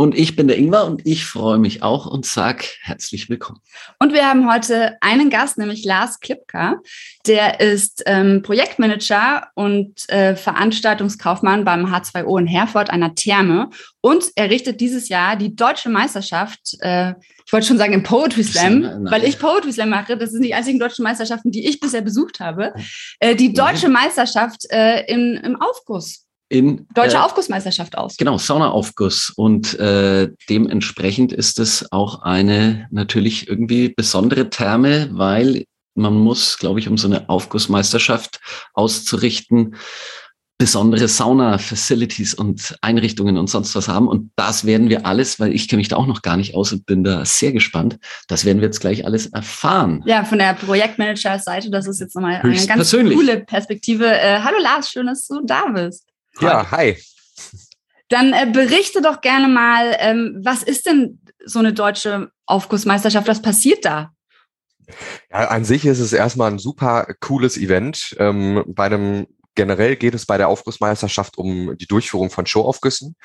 Und ich bin der Ingwer und ich freue mich auch und sag herzlich willkommen. Und wir haben heute einen Gast, nämlich Lars Klipka. Der ist ähm, Projektmanager und äh, Veranstaltungskaufmann beim H2O in Herford, einer Therme. Und er richtet dieses Jahr die deutsche Meisterschaft, äh, ich wollte schon sagen im Poetry Slam, Nein. weil ich Poetry Slam mache. Das sind die einzigen deutschen Meisterschaften, die ich bisher besucht habe. Äh, die deutsche Meisterschaft äh, im, im Aufguss in Deutsche äh, Aufgussmeisterschaft aus. Genau, Saunaaufguss. Und äh, dementsprechend ist es auch eine natürlich irgendwie besondere Therme, weil man muss, glaube ich, um so eine Aufgussmeisterschaft auszurichten, besondere Sauna-Facilities und Einrichtungen und sonst was haben. Und das werden wir alles, weil ich kenne mich da auch noch gar nicht aus und bin da sehr gespannt. Das werden wir jetzt gleich alles erfahren. Ja, von der Projektmanager-Seite, das ist jetzt nochmal eine ganz coole Perspektive. Äh, hallo Lars, schön, dass du da bist. Ja, hi. Dann äh, berichte doch gerne mal, ähm, was ist denn so eine deutsche Aufgussmeisterschaft? Was passiert da? Ja, an sich ist es erstmal ein super cooles Event. Ähm, bei einem generell geht es bei der Aufgussmeisterschaft um die Durchführung von Showaufgüssen.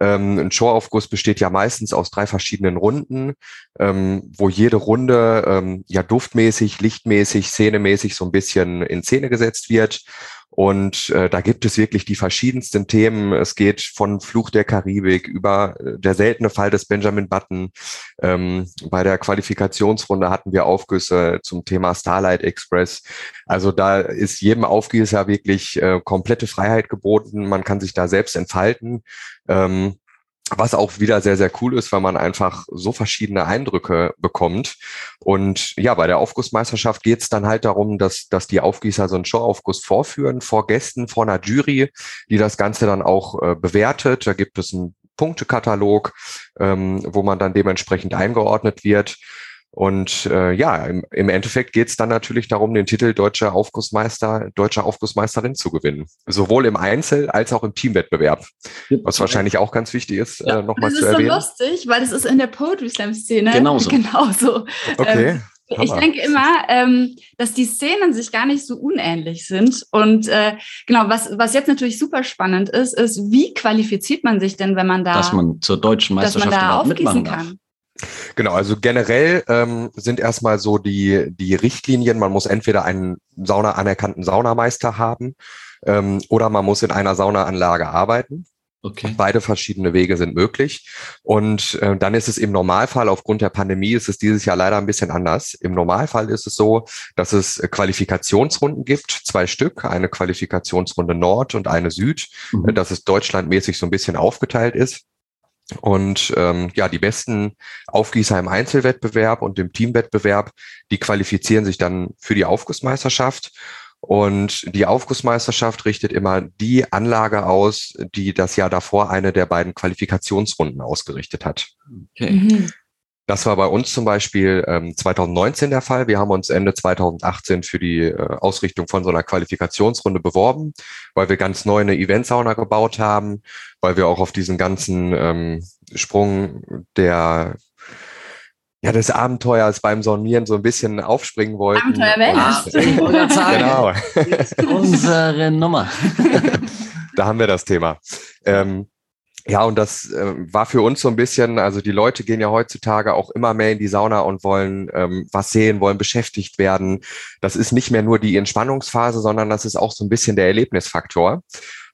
Ähm, ein Showaufguss besteht ja meistens aus drei verschiedenen Runden, ähm, wo jede Runde ähm, ja duftmäßig, lichtmäßig, szenemäßig so ein bisschen in Szene gesetzt wird. Und äh, da gibt es wirklich die verschiedensten Themen. Es geht von Fluch der Karibik über äh, der seltene Fall des Benjamin Button. Ähm, bei der Qualifikationsrunde hatten wir Aufgüsse zum Thema Starlight Express. Also da ist jedem Aufgießer wirklich äh, komplette Freiheit geboten. Man kann sich da selbst entfalten. Ähm, was auch wieder sehr, sehr cool ist, weil man einfach so verschiedene Eindrücke bekommt. Und ja, bei der Aufgussmeisterschaft geht es dann halt darum, dass, dass die Aufgießer so einen Showaufguss vorführen, vor Gästen, vor einer Jury, die das Ganze dann auch äh, bewertet. Da gibt es einen Punktekatalog, ähm, wo man dann dementsprechend eingeordnet wird. Und äh, ja, im, im Endeffekt geht es dann natürlich darum, den Titel deutscher Aufgussmeister, deutscher Aufgussmeisterin zu gewinnen. Sowohl im Einzel- als auch im Teamwettbewerb. Was wahrscheinlich auch ganz wichtig ist, ja. äh, nochmal zu erwähnen. Das ist so lustig, weil das ist in der Poetry Slam-Szene genauso. genauso. Okay. Ähm, ich denke immer, ähm, dass die Szenen sich gar nicht so unähnlich sind. Und äh, genau, was, was jetzt natürlich super spannend ist, ist, wie qualifiziert man sich denn, wenn man da, dass man zur deutschen Meisterschaft dass man da aufgießen kann? Genau, also generell ähm, sind erstmal so die, die Richtlinien, man muss entweder einen Sauna anerkannten Saunameister haben ähm, oder man muss in einer Saunaanlage arbeiten. Okay. Beide verschiedene Wege sind möglich. Und äh, dann ist es im Normalfall, aufgrund der Pandemie, ist es dieses Jahr leider ein bisschen anders. Im Normalfall ist es so, dass es Qualifikationsrunden gibt, zwei Stück, eine Qualifikationsrunde Nord und eine Süd, mhm. dass es deutschlandmäßig so ein bisschen aufgeteilt ist. Und ähm, ja, die besten Aufgießer im Einzelwettbewerb und im Teamwettbewerb, die qualifizieren sich dann für die Aufgussmeisterschaft. Und die Aufgussmeisterschaft richtet immer die Anlage aus, die das Jahr davor eine der beiden Qualifikationsrunden ausgerichtet hat. Okay. Mhm. Das war bei uns zum Beispiel ähm, 2019 der Fall. Wir haben uns Ende 2018 für die äh, Ausrichtung von so einer Qualifikationsrunde beworben, weil wir ganz neu eine Eventsauna gebaut haben, weil wir auch auf diesen ganzen ähm, Sprung der ja, des Abenteuers beim Saunieren so ein bisschen aufspringen wollten. Abenteuer genau. Unsere Nummer. da haben wir das Thema. Ähm, ja, und das äh, war für uns so ein bisschen, also die Leute gehen ja heutzutage auch immer mehr in die Sauna und wollen ähm, was sehen, wollen beschäftigt werden. Das ist nicht mehr nur die Entspannungsphase, sondern das ist auch so ein bisschen der Erlebnisfaktor.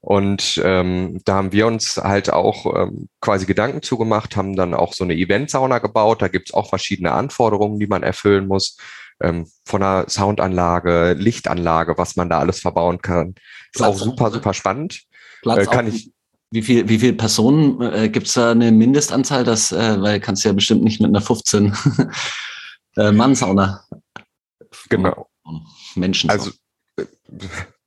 Und ähm, da haben wir uns halt auch ähm, quasi Gedanken zugemacht, haben dann auch so eine Eventsauna gebaut. Da gibt's auch verschiedene Anforderungen, die man erfüllen muss. Ähm, von einer Soundanlage, Lichtanlage, was man da alles verbauen kann. Ist Platz auch super, super spannend. Platz äh, kann ich wie viel, wie viele Personen äh, gibt es da eine Mindestanzahl? Das, äh, weil kannst du ja bestimmt nicht mit einer 15 äh, Mann-Sauna. Genau. Menschen. Also, äh,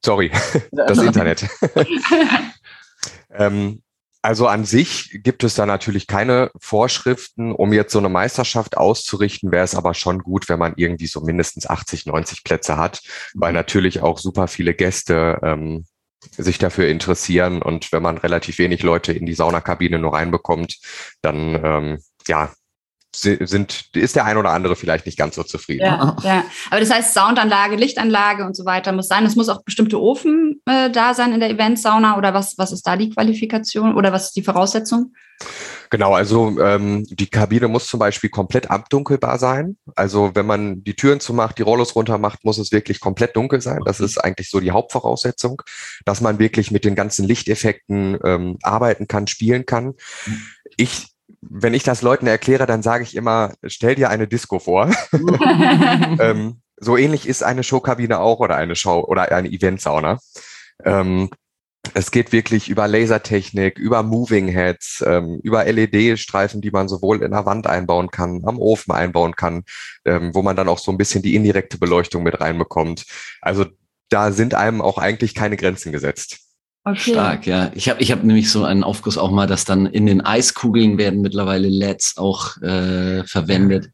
sorry, das Internet. ähm, Also an sich gibt es da natürlich keine Vorschriften, um jetzt so eine Meisterschaft auszurichten. Wäre es aber schon gut, wenn man irgendwie so mindestens 80, 90 Plätze hat, weil mhm. natürlich auch super viele Gäste ähm, sich dafür interessieren. Und wenn man relativ wenig Leute in die Saunakabine nur reinbekommt, dann ähm, ja, sind, ist der ein oder andere vielleicht nicht ganz so zufrieden. Ja, ja. Aber das heißt, Soundanlage, Lichtanlage und so weiter muss sein. Es muss auch bestimmte Ofen äh, da sein in der Eventsauna oder was, was ist da die Qualifikation oder was ist die Voraussetzung? Genau, also ähm, die Kabine muss zum Beispiel komplett abdunkelbar sein. Also wenn man die Türen zumacht, die Rollos runter macht, muss es wirklich komplett dunkel sein. Das ist eigentlich so die Hauptvoraussetzung, dass man wirklich mit den ganzen Lichteffekten ähm, arbeiten kann, spielen kann. Mhm. Ich wenn ich das Leuten erkläre, dann sage ich immer, stell dir eine Disco vor. ähm, so ähnlich ist eine Showkabine auch oder eine Show oder eine Eventsauna. Ähm, es geht wirklich über Lasertechnik, über Moving Heads, ähm, über LED-Streifen, die man sowohl in der Wand einbauen kann, am Ofen einbauen kann, ähm, wo man dann auch so ein bisschen die indirekte Beleuchtung mit reinbekommt. Also da sind einem auch eigentlich keine Grenzen gesetzt. Okay. Stark, ja. Ich habe ich hab nämlich so einen Aufguss auch mal, dass dann in den Eiskugeln werden mittlerweile LEDs auch äh, verwendet.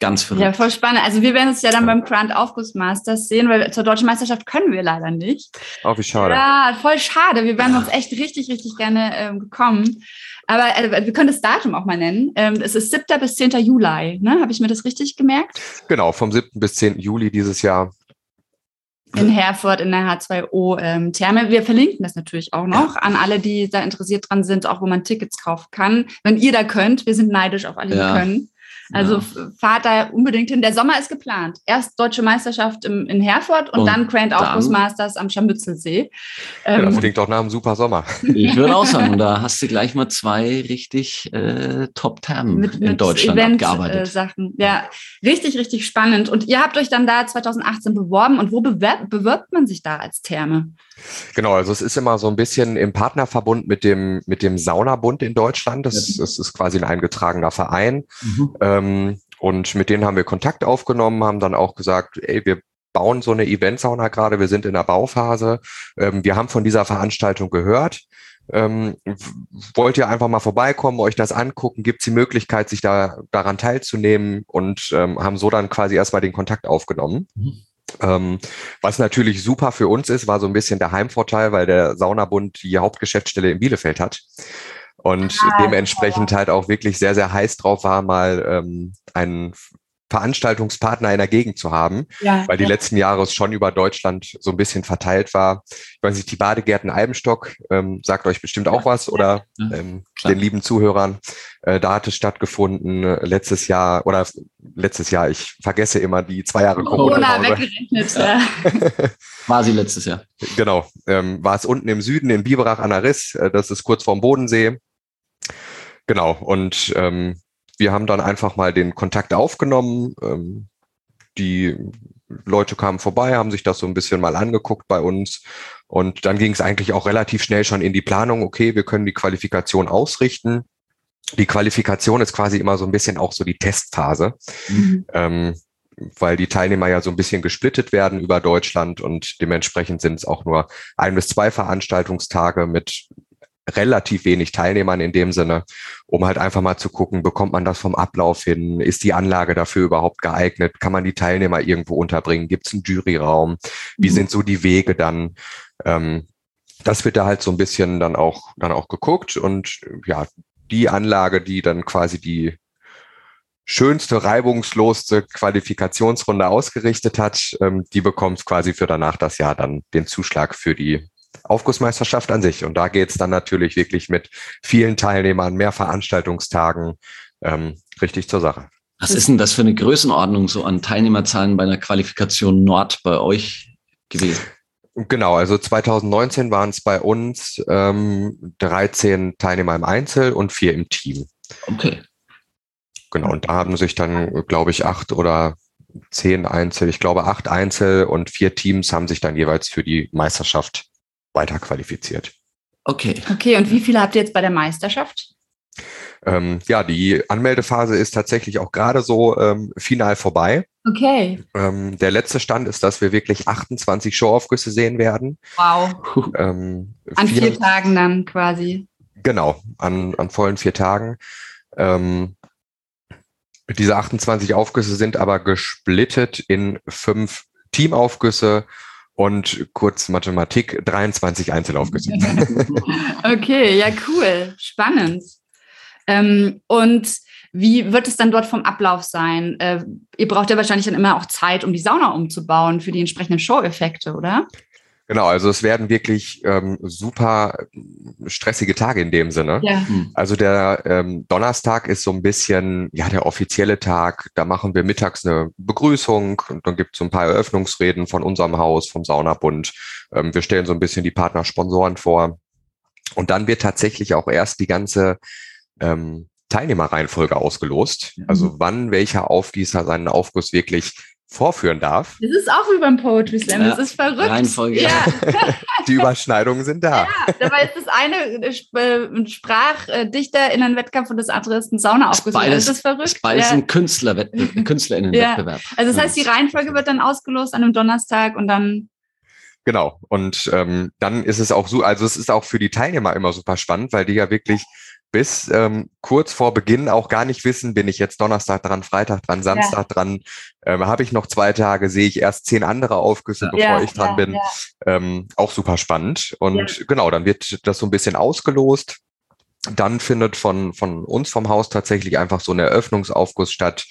Ganz verrückt. Ja, voll spannend. Also wir werden es ja dann beim Grand Aufguss Masters sehen, weil zur deutschen Meisterschaft können wir leider nicht. Oh, wie schade. Ja, voll schade. Wir wären ja. uns echt richtig, richtig gerne ähm, gekommen. Aber äh, wir können das Datum auch mal nennen. Ähm, es ist 7. bis 10. Juli. Ne? Habe ich mir das richtig gemerkt? Genau, vom 7. bis 10. Juli dieses Jahr in Herford in der H2O-Therme. Ähm, wir verlinken das natürlich auch noch ja. an alle, die da interessiert dran sind, auch wo man Tickets kaufen kann. Wenn ihr da könnt, wir sind neidisch auf alle, ja. die können. Also ja. fahrt da unbedingt hin. Der Sommer ist geplant. Erst Deutsche Meisterschaft im, in Herford und, und dann Grand Aufguss Masters am Scharmützelsee. Ja, das ähm, klingt doch nach einem super Sommer. Ich würde auch sagen, da hast du gleich mal zwei richtig äh, Top-Termen in mit Deutschland Event, abgearbeitet. Äh, Sachen. Ja, richtig, richtig spannend. Und ihr habt euch dann da 2018 beworben. Und wo bewirbt, bewirbt man sich da als Therme? Genau, also es ist immer so ein bisschen im Partnerverbund mit dem, mit dem Saunabund in Deutschland. Das, das ist quasi ein eingetragener Verein. Mhm. Ähm, und mit denen haben wir Kontakt aufgenommen, haben dann auch gesagt, ey, wir bauen so eine Eventsauna gerade, wir sind in der Bauphase. Ähm, wir haben von dieser Veranstaltung gehört. Ähm, wollt ihr einfach mal vorbeikommen, euch das angucken? Gibt es die Möglichkeit, sich da daran teilzunehmen und ähm, haben so dann quasi erstmal den Kontakt aufgenommen. Mhm. Ähm, was natürlich super für uns ist, war so ein bisschen der Heimvorteil, weil der Saunabund die Hauptgeschäftsstelle in Bielefeld hat und ah, dementsprechend halt auch wirklich sehr, sehr heiß drauf war, mal ähm, einen Veranstaltungspartner in der Gegend zu haben, ja, weil die ja. letzten Jahre es schon über Deutschland so ein bisschen verteilt war. Ich weiß nicht, die Badegärten Albenstock ähm, sagt euch bestimmt auch was oder ähm, den lieben Zuhörern. Äh, da hat es stattgefunden äh, letztes Jahr oder letztes Jahr, ich vergesse immer die zwei Jahre Corona. Corona weggerechnet. Ja. war sie letztes Jahr. Genau, ähm, war es unten im Süden in Biberach an der Riss, äh, das ist kurz vorm Bodensee. Genau, und ähm, wir haben dann einfach mal den Kontakt aufgenommen. Ähm, die Leute kamen vorbei, haben sich das so ein bisschen mal angeguckt bei uns. Und dann ging es eigentlich auch relativ schnell schon in die Planung, okay, wir können die Qualifikation ausrichten. Die Qualifikation ist quasi immer so ein bisschen auch so die Testphase, mhm. ähm, weil die Teilnehmer ja so ein bisschen gesplittet werden über Deutschland und dementsprechend sind es auch nur ein bis zwei Veranstaltungstage mit relativ wenig Teilnehmern in dem Sinne, um halt einfach mal zu gucken, bekommt man das vom Ablauf hin? Ist die Anlage dafür überhaupt geeignet? Kann man die Teilnehmer irgendwo unterbringen? Gibt es einen Juryraum? Wie mhm. sind so die Wege dann? Ähm, das wird da halt so ein bisschen dann auch, dann auch geguckt und ja, die Anlage, die dann quasi die schönste, reibungslosste Qualifikationsrunde ausgerichtet hat, ähm, die bekommt quasi für danach das Jahr dann den Zuschlag für die Aufgussmeisterschaft an sich. Und da geht es dann natürlich wirklich mit vielen Teilnehmern, mehr Veranstaltungstagen ähm, richtig zur Sache. Was ist denn das für eine Größenordnung so an Teilnehmerzahlen bei einer Qualifikation Nord bei euch gewesen? Genau, also 2019 waren es bei uns ähm, 13 Teilnehmer im Einzel und vier im Team. Okay. Genau, und da haben sich dann, glaube ich, acht oder zehn Einzel, ich glaube acht Einzel und vier Teams haben sich dann jeweils für die Meisterschaft weiter qualifiziert. Okay. Okay, und wie viele habt ihr jetzt bei der Meisterschaft? Ähm, ja, die Anmeldephase ist tatsächlich auch gerade so ähm, final vorbei. Okay. Ähm, der letzte Stand ist, dass wir wirklich 28 Showaufgüsse sehen werden. Wow. Ähm, An vier Tagen dann quasi. Genau, an, an vollen vier Tagen. Ähm, diese 28 Aufgüsse sind aber gesplittet in fünf Teamaufgüsse und kurz Mathematik, 23 Einzelaufgüsse. okay, ja, cool. Spannend. Ähm, und wie wird es dann dort vom Ablauf sein? Äh, ihr braucht ja wahrscheinlich dann immer auch Zeit, um die Sauna umzubauen für die entsprechenden Show-Effekte, oder? Genau, also es werden wirklich ähm, super stressige Tage in dem Sinne. Ja. Hm. Also der ähm, Donnerstag ist so ein bisschen ja der offizielle Tag. Da machen wir mittags eine Begrüßung und dann gibt es so ein paar Eröffnungsreden von unserem Haus, vom Saunabund. Ähm, wir stellen so ein bisschen die Partnersponsoren vor. Und dann wird tatsächlich auch erst die ganze ähm, Teilnehmerreihenfolge ausgelost. Mhm. Also wann welcher Aufgießer seinen Aufguss wirklich vorführen darf. Das ist auch wie beim Poetry Slam, ja, das ist verrückt. Reihenfolge. Ja. Die Überschneidungen sind da. Ja, dabei ist das eine äh, ein Sprachdichter in einem Wettkampf und das andere ist ein Saunaaufguss. Beides, das ist verrückt. Ist beides ja. ein Künstlerwettbewerb, KünstlerInnenwettbewerb. Ja. Also das heißt, die Reihenfolge wird dann ausgelost an einem Donnerstag und dann Genau. Und ähm, dann ist es auch so, also es ist auch für die Teilnehmer immer super spannend, weil die ja wirklich bis ähm, kurz vor Beginn auch gar nicht wissen, bin ich jetzt Donnerstag dran, Freitag dran, Samstag ja. dran, ähm, habe ich noch zwei Tage, sehe ich erst zehn andere Aufgüsse, bevor ja, ich dran ja, bin. Ähm, auch super spannend. Und genau, dann wird das so ein bisschen ausgelost. Dann findet von, von uns vom Haus tatsächlich einfach so ein Eröffnungsaufguss statt.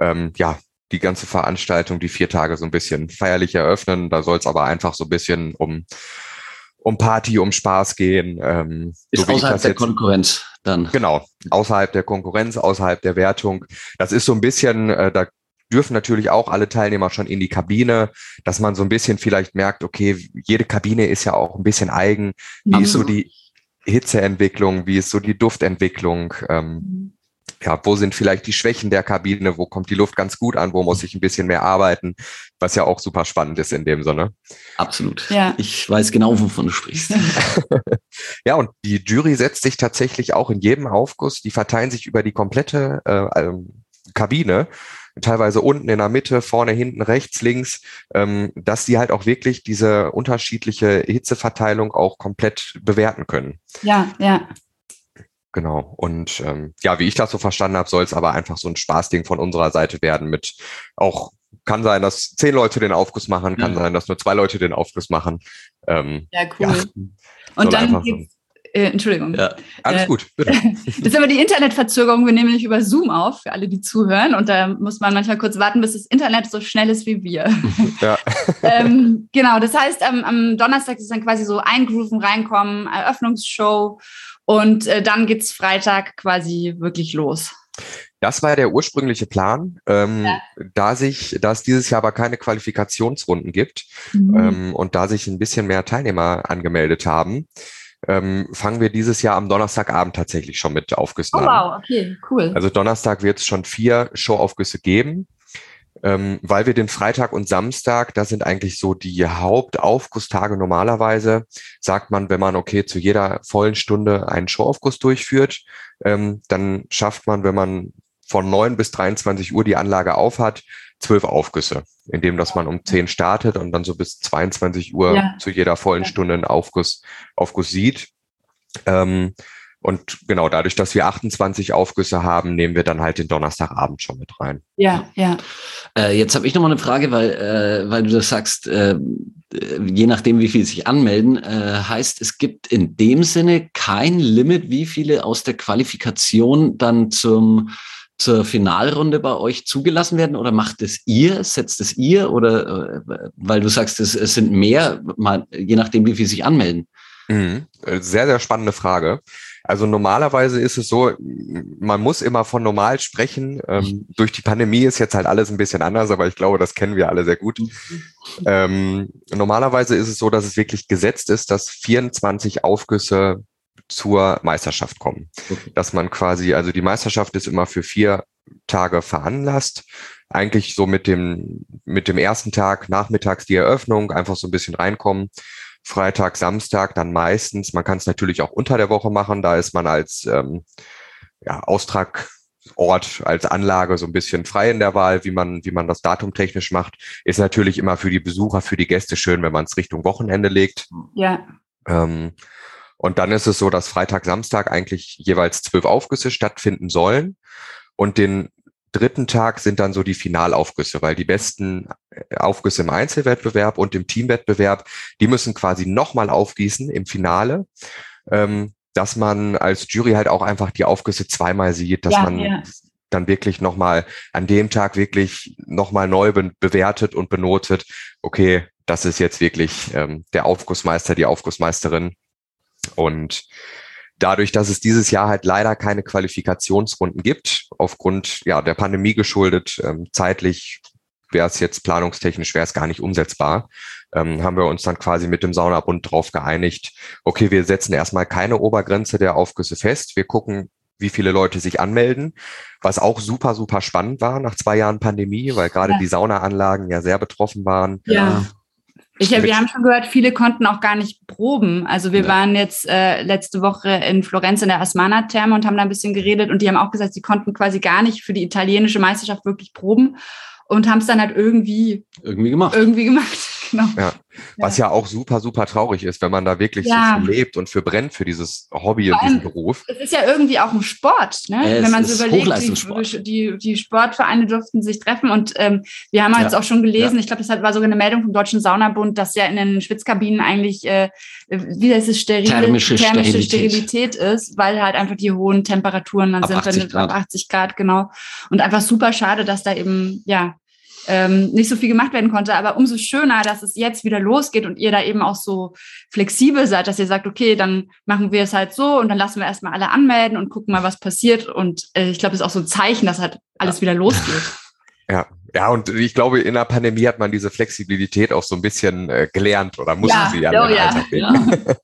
Ähm, ja, die ganze Veranstaltung, die vier Tage so ein bisschen feierlich eröffnen. Da soll es aber einfach so ein bisschen um um Party, um Spaß gehen. Ähm, ist so außerhalb der jetzt, Konkurrenz dann. Genau, außerhalb der Konkurrenz, außerhalb der Wertung. Das ist so ein bisschen, äh, da dürfen natürlich auch alle Teilnehmer schon in die Kabine, dass man so ein bisschen vielleicht merkt, okay, jede Kabine ist ja auch ein bisschen eigen. Wie Absolut. ist so die Hitzeentwicklung, wie ist so die Duftentwicklung? Ähm, mhm ja, wo sind vielleicht die Schwächen der Kabine, wo kommt die Luft ganz gut an, wo muss ich ein bisschen mehr arbeiten, was ja auch super spannend ist in dem Sinne. Absolut. Ja. Ich weiß genau, wovon du sprichst. ja, und die Jury setzt sich tatsächlich auch in jedem Aufguss, die verteilen sich über die komplette äh, ähm, Kabine, teilweise unten in der Mitte, vorne, hinten, rechts, links, ähm, dass die halt auch wirklich diese unterschiedliche Hitzeverteilung auch komplett bewerten können. Ja, ja. Genau. Und ähm, ja, wie ich das so verstanden habe, soll es aber einfach so ein Spaßding von unserer Seite werden mit auch kann sein, dass zehn Leute den Aufguss machen, kann mhm. sein, dass nur zwei Leute den Aufguss machen. Ähm, ja, cool. Ja, und dann geht's, äh, Entschuldigung. Ja, alles äh, gut. Bitte. das ist aber die Internetverzögerung. Wir nehmen nämlich über Zoom auf, für alle, die zuhören. Und da muss man manchmal kurz warten, bis das Internet so schnell ist wie wir. Ja. ähm, genau, das heißt, am, am Donnerstag ist dann quasi so eingrooven, reinkommen, Eröffnungsshow. Und äh, dann geht's Freitag quasi wirklich los. Das war ja der ursprüngliche Plan, ähm, ja. da sich, da es dieses Jahr aber keine Qualifikationsrunden gibt mhm. ähm, und da sich ein bisschen mehr Teilnehmer angemeldet haben, ähm, fangen wir dieses Jahr am Donnerstagabend tatsächlich schon mit Aufgüssen oh, an. Wow, okay, cool. Also Donnerstag wird es schon vier Showaufgüsse geben ähm, weil wir den Freitag und Samstag, das sind eigentlich so die Hauptaufgusstage normalerweise, sagt man, wenn man okay zu jeder vollen Stunde einen Showaufguss durchführt, ähm, dann schafft man, wenn man von neun bis 23 Uhr die Anlage aufhat, zwölf Aufgüsse, indem dass man um zehn startet und dann so bis 22 Uhr ja. zu jeder vollen Stunde einen Aufguss, Aufguss sieht. Ähm, und genau dadurch, dass wir 28 Aufgüsse haben, nehmen wir dann halt den Donnerstagabend schon mit rein. Ja, ja. Äh, jetzt habe ich noch mal eine Frage, weil, äh, weil du das sagst, äh, je nachdem, wie viele sich anmelden, äh, heißt, es gibt in dem Sinne kein Limit, wie viele aus der Qualifikation dann zum zur Finalrunde bei euch zugelassen werden oder macht es ihr, setzt es ihr oder äh, weil du sagst, es, es sind mehr, mal, je nachdem, wie viele sich anmelden? Mhm. Äh, sehr, sehr spannende Frage. Also normalerweise ist es so, man muss immer von normal sprechen. Ähm, durch die Pandemie ist jetzt halt alles ein bisschen anders, aber ich glaube, das kennen wir alle sehr gut. Ähm, normalerweise ist es so, dass es wirklich gesetzt ist, dass 24 Aufgüsse zur Meisterschaft kommen. Okay. Dass man quasi, also die Meisterschaft ist immer für vier Tage veranlasst. Eigentlich so mit dem, mit dem ersten Tag nachmittags die Eröffnung, einfach so ein bisschen reinkommen. Freitag, Samstag dann meistens. Man kann es natürlich auch unter der Woche machen. Da ist man als ähm, ja, Austragort, als Anlage so ein bisschen frei in der Wahl, wie man, wie man das Datum technisch macht. Ist natürlich immer für die Besucher, für die Gäste schön, wenn man es Richtung Wochenende legt. Ja. Ähm, Und dann ist es so, dass Freitag, Samstag eigentlich jeweils zwölf Aufgüsse stattfinden sollen. Und den dritten Tag sind dann so die Finalaufgüsse, weil die besten äh, Aufgüsse im Einzelwettbewerb und im Teamwettbewerb, die müssen quasi nochmal aufgießen im Finale, ähm, dass man als Jury halt auch einfach die Aufgüsse zweimal sieht, dass ja, man ja. dann wirklich nochmal an dem Tag wirklich nochmal neu be bewertet und benotet, okay, das ist jetzt wirklich ähm, der Aufgussmeister, die Aufgussmeisterin. Und dadurch, dass es dieses Jahr halt leider keine Qualifikationsrunden gibt, aufgrund ja, der Pandemie geschuldet, ähm, zeitlich wäre es jetzt planungstechnisch, wäre es gar nicht umsetzbar, ähm, haben wir uns dann quasi mit dem Saunabund drauf geeinigt, okay, wir setzen erstmal keine Obergrenze der Aufgüsse fest, wir gucken, wie viele Leute sich anmelden, was auch super, super spannend war nach zwei Jahren Pandemie, weil gerade ja. die Saunaanlagen ja sehr betroffen waren. Ja. Ich, wir haben schon gehört, viele konnten auch gar nicht proben. Also wir ja. waren jetzt äh, letzte Woche in Florenz in der Asmana-Therme und haben da ein bisschen geredet und die haben auch gesagt, sie konnten quasi gar nicht für die italienische Meisterschaft wirklich proben und haben es dann halt irgendwie irgendwie gemacht. Irgendwie gemacht. Genau. Ja. Was ja. ja auch super, super traurig ist, wenn man da wirklich ja. so für lebt und für brennt für dieses Hobby und diesen Beruf. Es ist ja irgendwie auch ein Sport, ne? wenn man so überlegt, die, die, die, Sportvereine durften sich treffen und ähm, wir haben jetzt auch schon gelesen, ich glaube, das war sogar eine Meldung vom Deutschen Saunabund, dass ja in den Schwitzkabinen eigentlich, äh, wie heißt es, sterile, thermische, thermische Sterilität. Sterilität. ist, weil halt einfach die hohen Temperaturen dann ab sind, 80 Grad. ab 80 Grad, genau. Und einfach super schade, dass da eben, ja, ähm, nicht so viel gemacht werden konnte. Aber umso schöner, dass es jetzt wieder losgeht und ihr da eben auch so flexibel seid, dass ihr sagt, okay, dann machen wir es halt so und dann lassen wir erstmal alle anmelden und gucken mal, was passiert. Und äh, ich glaube, das ist auch so ein Zeichen, dass halt alles wieder losgeht. Ja, ja, und ich glaube, in der Pandemie hat man diese Flexibilität auch so ein bisschen äh, gelernt oder musste ja, sie ja, oh, ja, ja.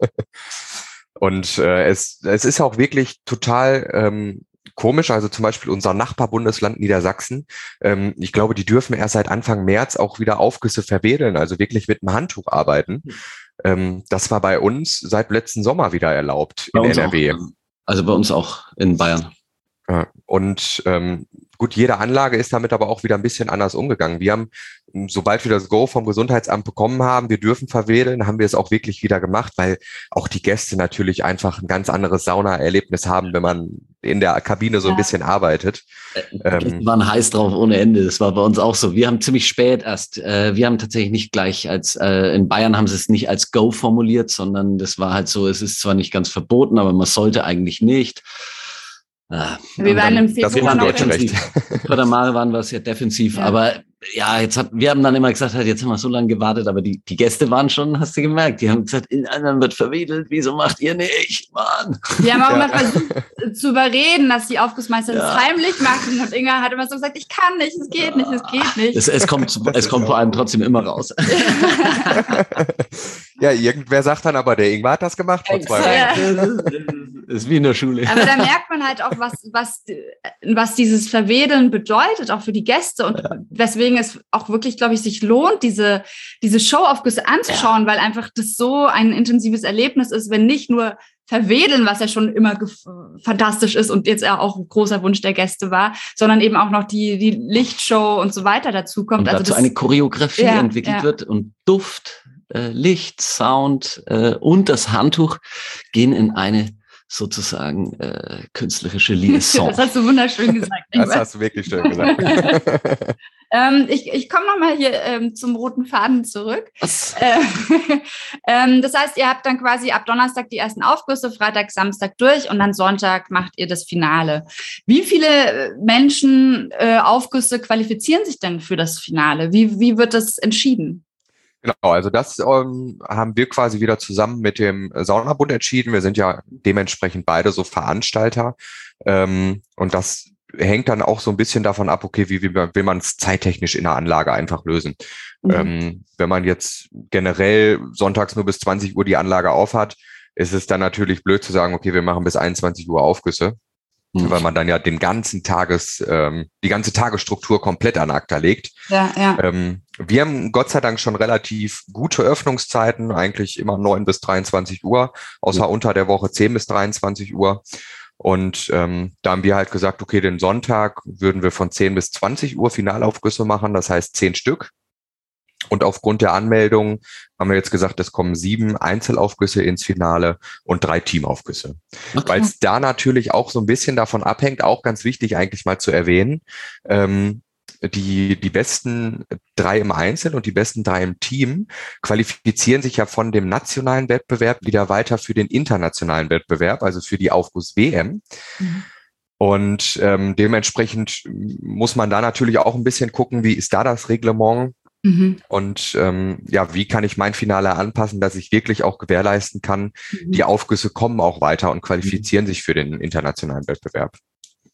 Und äh, es, es ist auch wirklich total ähm, komisch. Also zum Beispiel unser Nachbarbundesland Niedersachsen. Ähm, ich glaube, die dürfen erst seit Anfang März auch wieder Aufgüsse verwedeln, also wirklich mit einem Handtuch arbeiten. Hm. Ähm, das war bei uns seit letzten Sommer wieder erlaubt bei in NRW. Auch. Also bei uns auch in Bayern. Und ähm, gut, jede Anlage ist damit aber auch wieder ein bisschen anders umgegangen. Wir haben, sobald wir das Go vom Gesundheitsamt bekommen haben, wir dürfen verwedeln, haben wir es auch wirklich wieder gemacht, weil auch die Gäste natürlich einfach ein ganz anderes Saunaerlebnis haben, wenn man in der Kabine so ein bisschen arbeitet. Äh, ähm, waren heiß drauf ohne Ende. Das war bei uns auch so. Wir haben ziemlich spät erst, äh, wir haben tatsächlich nicht gleich als, äh, in Bayern haben sie es nicht als Go formuliert, sondern das war halt so, es ist zwar nicht ganz verboten, aber man sollte eigentlich nicht. Ah, wir waren im Februar noch defensiv. Vierter Mal waren wir sehr defensiv, ja. aber ja, jetzt hat, wir haben dann immer gesagt, halt, jetzt haben wir so lange gewartet, aber die, die Gäste waren schon, hast du gemerkt, die haben gesagt, in anderen wird verwedelt, wieso macht ihr nicht, Mann? Wir haben auch ja. mal versucht zu überreden, dass die Aufgussmeister ja. das heimlich machen und Inga hat immer so gesagt, ich kann nicht, es geht nicht, es geht nicht. Es, es kommt, es kommt vor allem trotzdem immer raus. ja, irgendwer sagt dann aber, der Ingwer hat das gemacht vor zwei Jahren ist wie in der Schule. Aber da merkt man halt auch, was, was, was dieses Verwedeln bedeutet, auch für die Gäste und ja. weswegen es auch wirklich, glaube ich, sich lohnt, diese, diese Showaufgüsse anzuschauen, ja. weil einfach das so ein intensives Erlebnis ist, wenn nicht nur verwedeln, was ja schon immer fantastisch ist und jetzt auch ein großer Wunsch der Gäste war, sondern eben auch noch die, die Lichtshow und so weiter dazu kommt. Und also dazu das, eine Choreografie ja, entwickelt ja. wird und Duft, äh, Licht, Sound äh, und das Handtuch gehen in eine sozusagen äh, künstlerische Liaison. das hast du wunderschön gesagt. das hast du wirklich schön gesagt. ähm, ich ich komme nochmal hier ähm, zum roten Faden zurück. Äh, ähm, das heißt, ihr habt dann quasi ab Donnerstag die ersten Aufgüsse, Freitag, Samstag durch und dann Sonntag macht ihr das Finale. Wie viele äh, Menschen äh, Aufgüsse qualifizieren sich denn für das Finale? Wie, wie wird das entschieden? Genau, also das ähm, haben wir quasi wieder zusammen mit dem Saunabund entschieden. Wir sind ja dementsprechend beide so Veranstalter. Ähm, und das hängt dann auch so ein bisschen davon ab, okay, wie, wie will man es zeittechnisch in der Anlage einfach lösen. Mhm. Ähm, wenn man jetzt generell sonntags nur bis 20 Uhr die Anlage aufhat, ist es dann natürlich blöd zu sagen, okay, wir machen bis 21 Uhr Aufgüsse. Mhm. Weil man dann ja den ganzen Tages, ähm, die ganze Tagesstruktur komplett an ACTA legt. Ja, ja. Ähm, wir haben Gott sei Dank schon relativ gute Öffnungszeiten, eigentlich immer neun bis 23 Uhr, außer mhm. unter der Woche 10 bis 23 Uhr. Und ähm, da haben wir halt gesagt, okay, den Sonntag würden wir von 10 bis 20 Uhr Finalaufgüsse machen, das heißt zehn Stück. Und aufgrund der Anmeldung haben wir jetzt gesagt, es kommen sieben Einzelaufgüsse ins Finale und drei Teamaufgüsse. Okay. Weil es da natürlich auch so ein bisschen davon abhängt, auch ganz wichtig eigentlich mal zu erwähnen, ähm, die, die besten drei im Einzel und die besten drei im Team qualifizieren sich ja von dem nationalen Wettbewerb wieder weiter für den internationalen Wettbewerb, also für die Aufguss-WM. Mhm. Und ähm, dementsprechend muss man da natürlich auch ein bisschen gucken, wie ist da das Reglement? Mhm. Und ähm, ja, wie kann ich mein Finale anpassen, dass ich wirklich auch gewährleisten kann, mhm. die Aufgüsse kommen auch weiter und qualifizieren mhm. sich für den internationalen Wettbewerb.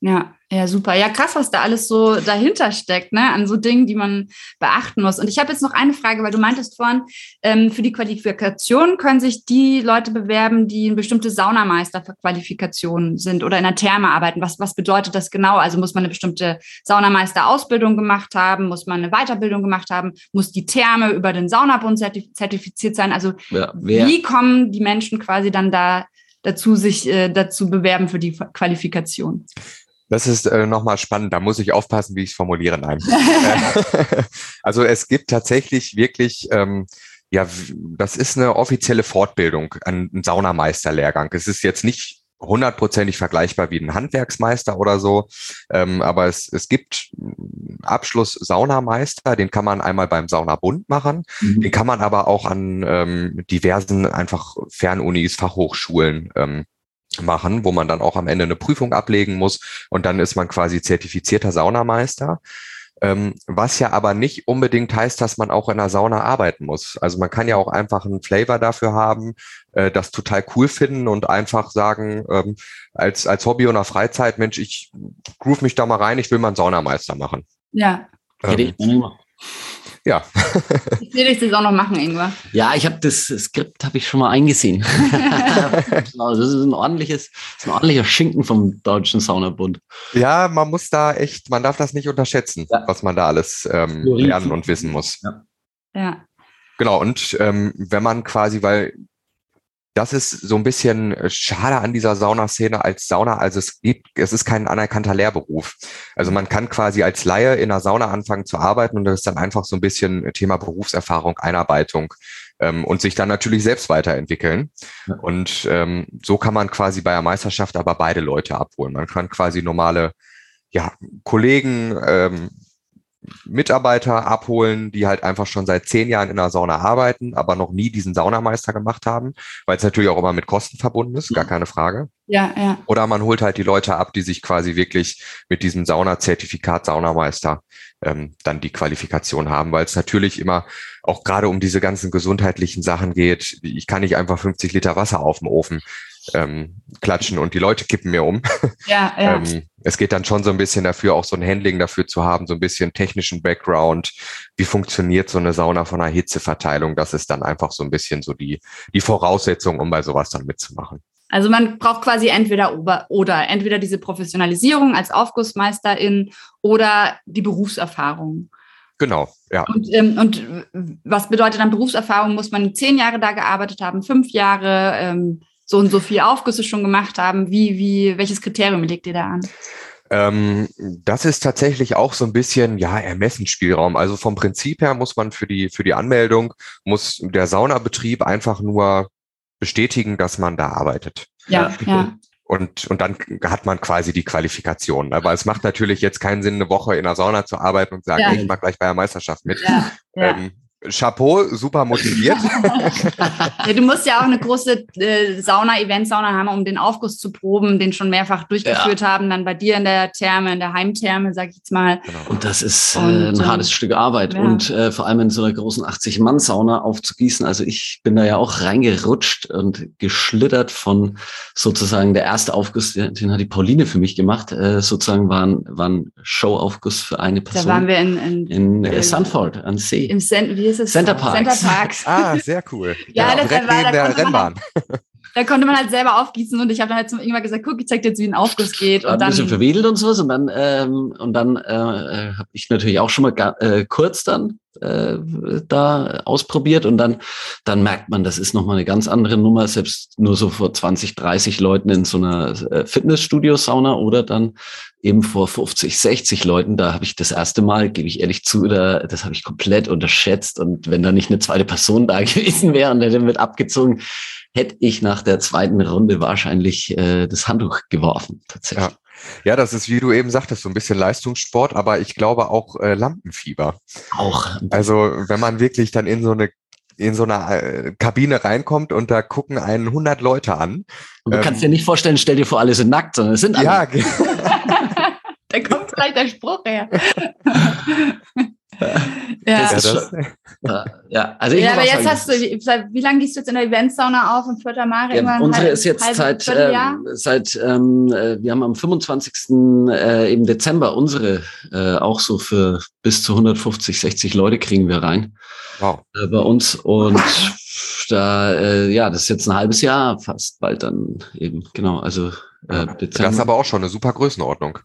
Ja, ja, super. Ja, krass, was da alles so dahinter steckt, ne? An so Dingen, die man beachten muss. Und ich habe jetzt noch eine Frage, weil du meintest vorhin, ähm, für die Qualifikation können sich die Leute bewerben, die eine bestimmte Saunameisterqualifikation sind oder in der Therme arbeiten. Was, was bedeutet das genau? Also muss man eine bestimmte Saunameisterausbildung gemacht haben? Muss man eine Weiterbildung gemacht haben? Muss die Therme über den Saunabund zertifiziert sein? Also ja, wie kommen die Menschen quasi dann da dazu, sich äh, dazu bewerben für die Qualifikation? Das ist äh, nochmal spannend. Da muss ich aufpassen, wie ich es formuliere. Nein. also es gibt tatsächlich wirklich, ähm, ja, das ist eine offizielle Fortbildung, ein, ein Saunameisterlehrgang. Es ist jetzt nicht hundertprozentig vergleichbar wie ein Handwerksmeister oder so. Ähm, aber es, es gibt Abschluss Saunameister, den kann man einmal beim Saunabund machen, mhm. den kann man aber auch an ähm, diversen einfach Fernunis, Fachhochschulen ähm, machen, wo man dann auch am Ende eine Prüfung ablegen muss und dann ist man quasi zertifizierter Saunameister. Ähm, was ja aber nicht unbedingt heißt, dass man auch in der Sauna arbeiten muss. Also man kann ja auch einfach einen Flavor dafür haben, äh, das total cool finden und einfach sagen, ähm, als, als Hobby oder Freizeit, Mensch, ich groove mich da mal rein, ich will mal einen Saunameister machen. Ja. Ähm, ja. ich will dich das auch noch machen, Ingwer. Ja, ich habe das Skript habe ich schon mal eingesehen. das ist ein ordentliches, ist ein ordentlicher Schinken vom Deutschen Saunabund. Ja, man muss da echt, man darf das nicht unterschätzen, ja. was man da alles ähm, lernen und wissen muss. Ja. ja. Genau, und ähm, wenn man quasi, weil das ist so ein bisschen äh, schade an dieser Saunaszene als Sauna. Also es gibt, es ist kein anerkannter Lehrberuf. Also man kann quasi als Laie in der Sauna anfangen zu arbeiten und das ist dann einfach so ein bisschen Thema Berufserfahrung, Einarbeitung ähm, und sich dann natürlich selbst weiterentwickeln. Und ähm, so kann man quasi bei der Meisterschaft aber beide Leute abholen. Man kann quasi normale ja, Kollegen, ähm, Mitarbeiter abholen, die halt einfach schon seit zehn Jahren in der Sauna arbeiten, aber noch nie diesen Saunameister gemacht haben, weil es natürlich auch immer mit Kosten verbunden ist, gar mhm. keine Frage. Ja, ja. Oder man holt halt die Leute ab, die sich quasi wirklich mit diesem Sauna-Zertifikat Saunameister ähm, dann die Qualifikation haben, weil es natürlich immer auch gerade um diese ganzen gesundheitlichen Sachen geht. Ich kann nicht einfach 50 Liter Wasser auf dem Ofen ähm, klatschen und die Leute kippen mir um. Ja, ja. ähm, es geht dann schon so ein bisschen dafür, auch so ein Handling dafür zu haben, so ein bisschen technischen Background. Wie funktioniert so eine Sauna von einer Hitzeverteilung? Das ist dann einfach so ein bisschen so die, die Voraussetzung, um bei sowas dann mitzumachen. Also man braucht quasi entweder oder, oder entweder diese Professionalisierung als Aufgussmeisterin oder die Berufserfahrung. Genau, ja. Und, ähm, und was bedeutet dann Berufserfahrung? Muss man zehn Jahre da gearbeitet haben, fünf Jahre? Ähm, so und so viel Aufgüsse schon gemacht haben? Wie, wie, welches Kriterium legt ihr da an? Ähm, das ist tatsächlich auch so ein bisschen, ja, Ermessensspielraum. Also vom Prinzip her muss man für die, für die Anmeldung, muss der Saunabetrieb einfach nur bestätigen, dass man da arbeitet. Ja, ja. Und, und dann hat man quasi die Qualifikation. Aber es macht natürlich jetzt keinen Sinn, eine Woche in der Sauna zu arbeiten und sagen, ja. ich mach gleich bei der Meisterschaft mit. Ja, ja. Ähm, Chapeau, super motiviert. ja, du musst ja auch eine große äh, Sauna, Event-Sauna haben, um den Aufguss zu proben, den schon mehrfach durchgeführt ja. haben, dann bei dir in der Therme, in der Heimtherme, sag ich jetzt mal. Genau. Und das ist äh, und, ein hartes äh, Stück Arbeit ja. und äh, vor allem in so einer großen 80-Mann-Sauna aufzugießen. Also ich bin da ja auch reingerutscht und geschlittert von sozusagen der erste Aufguss, den, den hat die Pauline für mich gemacht, äh, sozusagen war ein, war ein Show-Aufguss für eine Person. Da waren wir in, in, in, in Sanford am See. Im Sen wie ist es? Center Parks. Center Parks. ah, sehr cool. ja, ja, das direkt war, neben der Rennbahn. Da konnte man halt selber aufgießen und ich habe dann halt zum Ingwer gesagt, guck, ich zeig dir jetzt, wie ein Aufguss geht. Und ein bisschen dann, verwedelt und sowas und dann ähm, und dann äh, äh, habe ich natürlich auch schon mal äh, kurz dann äh, da ausprobiert und dann dann merkt man, das ist noch mal eine ganz andere Nummer, selbst nur so vor 20, 30 Leuten in so einer äh, Fitnessstudio-Sauna oder dann eben vor 50, 60 Leuten, da habe ich das erste Mal, gebe ich ehrlich zu, da, das habe ich komplett unterschätzt und wenn da nicht eine zweite Person da gewesen wäre und der wird abgezogen, hätte ich nach der zweiten Runde wahrscheinlich äh, das Handtuch geworfen, tatsächlich. Ja. Ja, das ist, wie du eben sagtest, so ein bisschen Leistungssport, aber ich glaube auch äh, Lampenfieber. Auch. Also wenn man wirklich dann in so eine in so eine äh, Kabine reinkommt und da gucken einen 100 Leute an. Und du Ähm, kannst dir nicht vorstellen, stell dir vor, alle sind nackt, sondern es sind alle. Ja, da kommt vielleicht der Spruch her. Das ja. ja, ist das, Ja, ja, also ich ja, aber jetzt sagen, hast du, wie, seit wie lange gehst du jetzt in der Eventsauna auf in Fürther Mare? Ja, unsere ist jetzt seit, ähm, seit ähm, äh, wir haben am 25. Äh, im Dezember unsere äh, auch so für bis zu 150, 60 Leute kriegen wir rein wow. äh, bei uns und da äh, ja, das ist jetzt ein halbes Jahr fast bald dann eben genau, also äh, Dezember. Das ist aber auch schon eine super Größenordnung.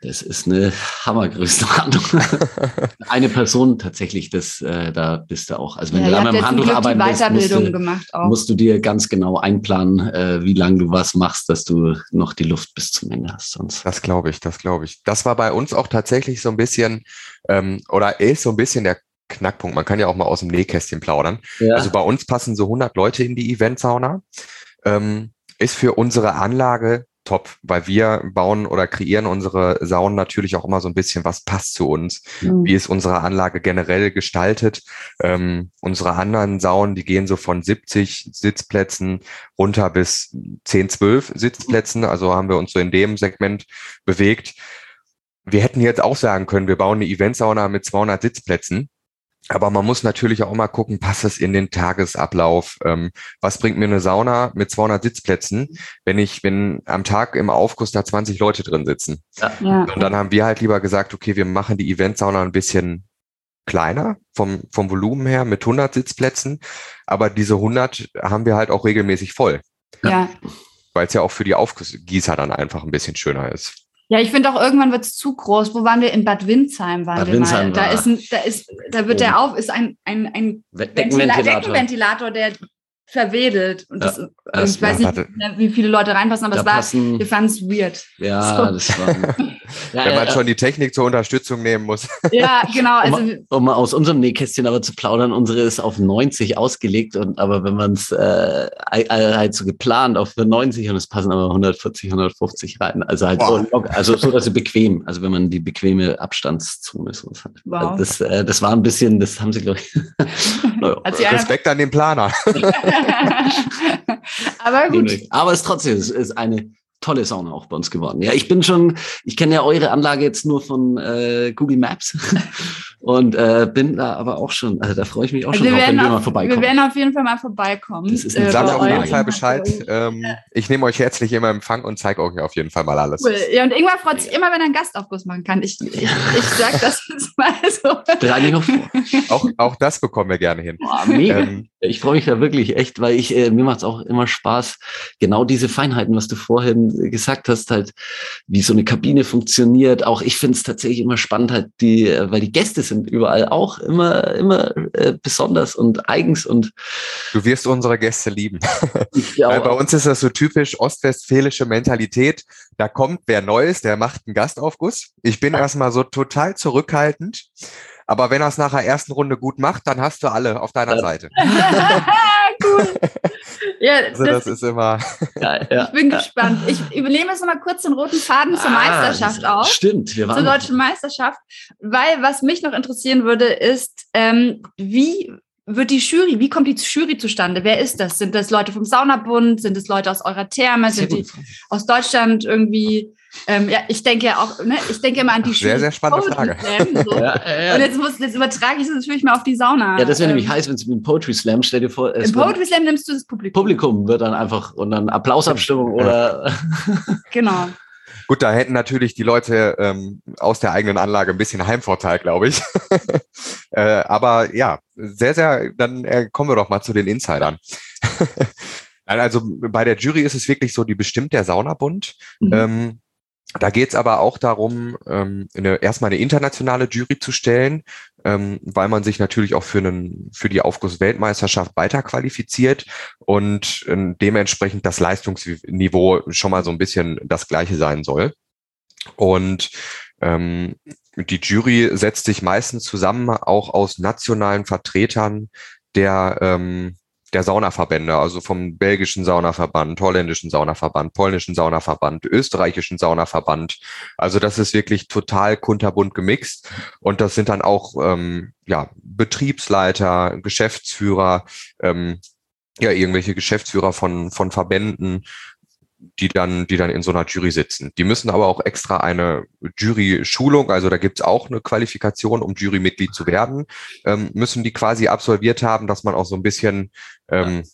Das ist eine Hammergrößenordnung. Eine Person tatsächlich, das, äh, da bist du auch. Also wenn ja, du da mit dem Handtuch arbeiten willst, musst du, gemacht auch. musst du dir ganz genau einplanen, äh, wie lange du was machst, dass du noch die Luft bis zum Ende hast. Sonst. Das glaube ich, das glaube ich. Das war bei uns auch tatsächlich so ein bisschen, ähm, oder ist so ein bisschen der Knackpunkt. Man kann ja auch mal aus dem Nähkästchen plaudern. Ja. Also bei uns passen so 100 Leute in die Eventsauna. Ähm, ist für unsere Anlage top, weil wir bauen oder kreieren unsere Saunen natürlich auch immer so ein bisschen, was passt zu uns. Mhm. Wie ist unsere Anlage generell gestaltet? Ähm, unsere anderen Saunen, die gehen so von 70 Sitzplätzen runter bis 10, 12 Sitzplätzen. Also haben wir uns so in dem Segment bewegt. Wir hätten jetzt auch sagen können, wir bauen eine Eventsauna mit 200 Sitzplätzen. Aber man muss natürlich auch mal gucken, passt es in den Tagesablauf? Ähm, was bringt mir eine Sauna mit 200 Sitzplätzen, wenn ich, wenn am Tag im Aufguss da 20 Leute drin sitzen? Ja. Und dann haben wir halt lieber gesagt, okay, wir machen die Eventsauna ein bisschen kleiner vom, vom Volumen her mit 100 Sitzplätzen. Aber diese 100 haben wir halt auch regelmäßig voll, ja. weil es ja auch für die Aufgießer dann einfach ein bisschen schöner ist. Ja, ich finde auch irgendwann wird es zu groß. Wo waren wir? In Bad Windsheim waren Bad wir Windsheim mal. Da ist ein, da ist, da wird der auf, ist ein, ein, ein Deckenventilator. Deckenventilator, der verwedelt. Und das, das- ich weiß ja, nicht, wie viele Leute reinpassen, aber es war, wir fanden es weird. ja, so. das war. Ja, Wenn man äh, schon die Technik zur Unterstützung nehmen muss. Ja, genau. Also, um, um mal aus unserem Nähkästchen aber zu plaudern, unsere ist auf 90 ausgelegt und aber wenn man es äh, halt so geplant auf für 90 und es passen aber 140, 150 rein. Also halt so, Boah. locker, also so, dass sie bequem, also wenn man die bequeme Abstandszone so hat. Wow. Das, äh, das war ein bisschen, das haben sie, glaube ich. naja, einer- Respekt an den Planer. aber gut. aber es ist trotzdem, es ist eine tolle Sauna auch bei uns geworden. Ja, ich bin schon, ich kenne ja eure Anlage jetzt nur von äh, Google Maps und äh, bin da aber auch schon, also da freue ich mich auch Also schon wir, drauf, wenn werden wir mal auf, wir vorbeikommen. werden auf jeden Fall mal vorbeikommen. Das ist äh, Sagt Äh, auf jeden. Fall Bescheid. Ähm, ich nehme euch herzlich immer Empfang und zeige euch auf jeden Fall mal alles. Cool. Ja, und Ingmar freut sich immer, wenn er einen Gastaufguss machen kann. Ich, ich, ich sag das jetzt mal so. Ich noch vor. Auch, auch das bekommen wir gerne hin. Boah, mega. Ähm, Ich freue mich da wirklich echt, weil ich, äh, mir macht es auch immer Spaß, genau diese Feinheiten, was du vorhin gesagt hast, halt, wie so eine Kabine funktioniert. Auch ich finde es tatsächlich immer spannend, halt die, äh, weil die Gäste sind überall auch immer, immer äh, besonders und eigens und du wirst unsere Gäste lieben. ja, Weil bei uns ist das so typisch ostwestfälische Mentalität. Da kommt wer Neues, der macht einen Gastaufguss. Ich bin erstmal so total zurückhaltend. Aber wenn er es nach der ersten Runde gut macht, dann hast du alle auf deiner Ja. Seite. cool. Ja, Also das, das ist immer. ja, ja. ich bin gespannt. Ich übernehme jetzt nochmal kurz den roten Faden zur Ah, Meisterschaft das- auf. Stimmt, wir zur waren deutschen Meisterschaft, weil was mich noch interessieren würde, ist, ähm, wie wird die Jury, wie kommt die Jury zustande? Wer ist das? Sind das Leute vom Saunabund? Sind es Leute aus eurer Therme? Sind die aus Deutschland irgendwie? Ähm, ja, ich denke ja auch, ne, ich denke immer an die Sehr, sehr spannende Poetry Frage. Slam, so. Ja, ja, ja. Und jetzt, muss, jetzt übertrage ich es natürlich mal auf die Sauna. ja, das wäre Ähm, nämlich heiß, wenn es mit dem Poetry Slam, stell dir vor, es Im Poetry Slam nimmst du das Publikum. Publikum wird dann einfach und dann Applausabstimmung Ja. oder Genau. Gut, da hätten natürlich die Leute ähm, aus der eigenen Anlage ein bisschen Heimvorteil, glaube ich. äh, aber ja, sehr, sehr, dann äh, kommen wir doch mal zu den Insidern. Also bei der Jury ist es wirklich so, die bestimmt der Saunabund. Mhm. Ähm, da geht es aber auch darum, ähm, eine, erstmal eine internationale Jury zu stellen, ähm, weil man sich natürlich auch für, einen, für die Aufguss-Weltmeisterschaft weiter qualifiziert und äh, dementsprechend das Leistungsniveau schon mal so ein bisschen das gleiche sein soll. Und ähm, die Jury setzt sich meistens zusammen auch aus nationalen Vertretern der ähm, der Saunaverbände, also vom belgischen Saunaverband, holländischen Saunaverband, polnischen Saunaverband, österreichischen Saunaverband. Also das ist wirklich total kunterbunt gemixt. Und das sind dann auch ähm, ja, Betriebsleiter, Geschäftsführer, ähm, ja, irgendwelche Geschäftsführer von, von Verbänden, die dann, die dann in so einer Jury sitzen. Die müssen aber auch extra eine Jury-Schulung, also da gibt's auch eine Qualifikation, um Jurymitglied zu werden, ähm, müssen die quasi absolviert haben, dass man auch so ein bisschen ähm,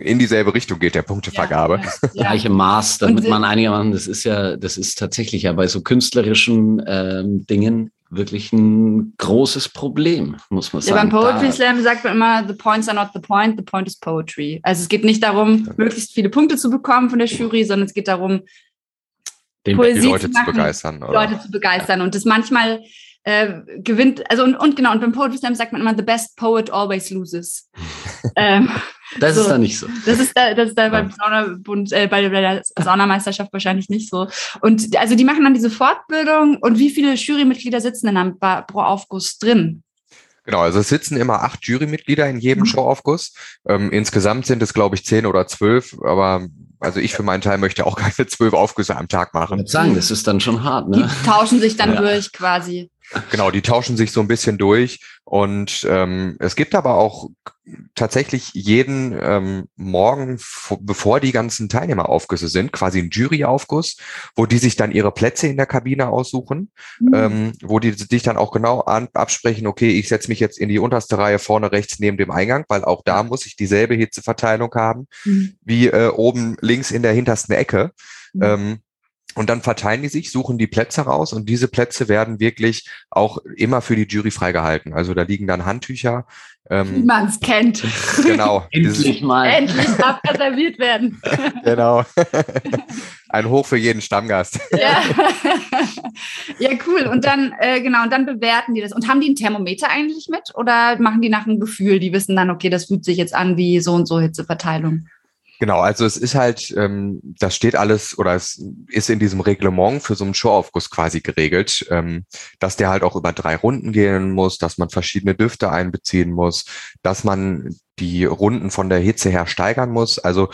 in dieselbe Richtung geht der Punktevergabe. Ja, ja. Gleiche Maß, damit man einigermaßen, das ist ja, das ist tatsächlich ja bei so künstlerischen ähm, Dingen wirklich ein großes Problem, muss man sagen. Ja, beim Poetry Slam sagt man immer, the points are not the point, the point is poetry. Also es geht nicht darum, möglichst viele Punkte zu bekommen von der Jury, sondern es geht darum, den Poesie die Leute zu, machen, zu begeistern. Oder? Leute zu begeistern. Und das manchmal äh, gewinnt, also und, und genau, und beim Poetry Slam sagt man immer, the best poet always loses. ähm, das so, ist da nicht so. Das ist da, das ist da beim Saunabund, äh, bei, bei der Saunameisterschaft wahrscheinlich nicht so. Und also die machen dann diese Fortbildung und wie viele Jurymitglieder sitzen denn dann pro Aufguss drin? Genau, also es sitzen immer acht Jurymitglieder in jedem mhm. Showaufguss. Ähm, insgesamt sind es, glaube ich, zehn oder zwölf, aber also ich für meinen Teil möchte auch keine zwölf Aufgüsse am Tag machen. Ich sagen, das ist dann schon hart, ne? Die tauschen sich dann ja. durch quasi. Genau, die tauschen sich so ein bisschen durch. Und ähm, es gibt aber auch tatsächlich jeden ähm, Morgen, bevor die ganzen Teilnehmeraufgüsse sind, quasi ein Juryaufguss, wo die sich dann ihre Plätze in der Kabine aussuchen, mhm. ähm, wo die sich dann auch genau an, absprechen, okay, ich setze mich jetzt in die unterste Reihe vorne rechts neben dem Eingang, weil auch da muss ich dieselbe Hitzeverteilung haben mhm. wie äh, oben links in der hintersten Ecke. Mhm. Ähm, und dann verteilen die sich, suchen die Plätze raus und diese Plätze werden wirklich auch immer für die Jury freigehalten. Also da liegen dann Handtücher. Ähm, Wie man es kennt. Genau. Endlich mal. Endlich darf reserviert werden. genau. Ein Hoch für jeden Stammgast. Ja, ja cool. Und dann, äh, genau, und dann bewerten die das. Und haben die ein Thermometer eigentlich mit oder machen die nach einem Gefühl? Die wissen dann, okay, das fühlt sich jetzt an wie so und so Hitzeverteilung. Genau, also es ist halt, ähm, das steht alles oder es ist in diesem Reglement für so einen Showaufguss quasi geregelt, ähm, dass der halt auch über drei Runden gehen muss, dass man verschiedene Düfte einbeziehen muss, dass man die Runden von der Hitze her steigern muss. Also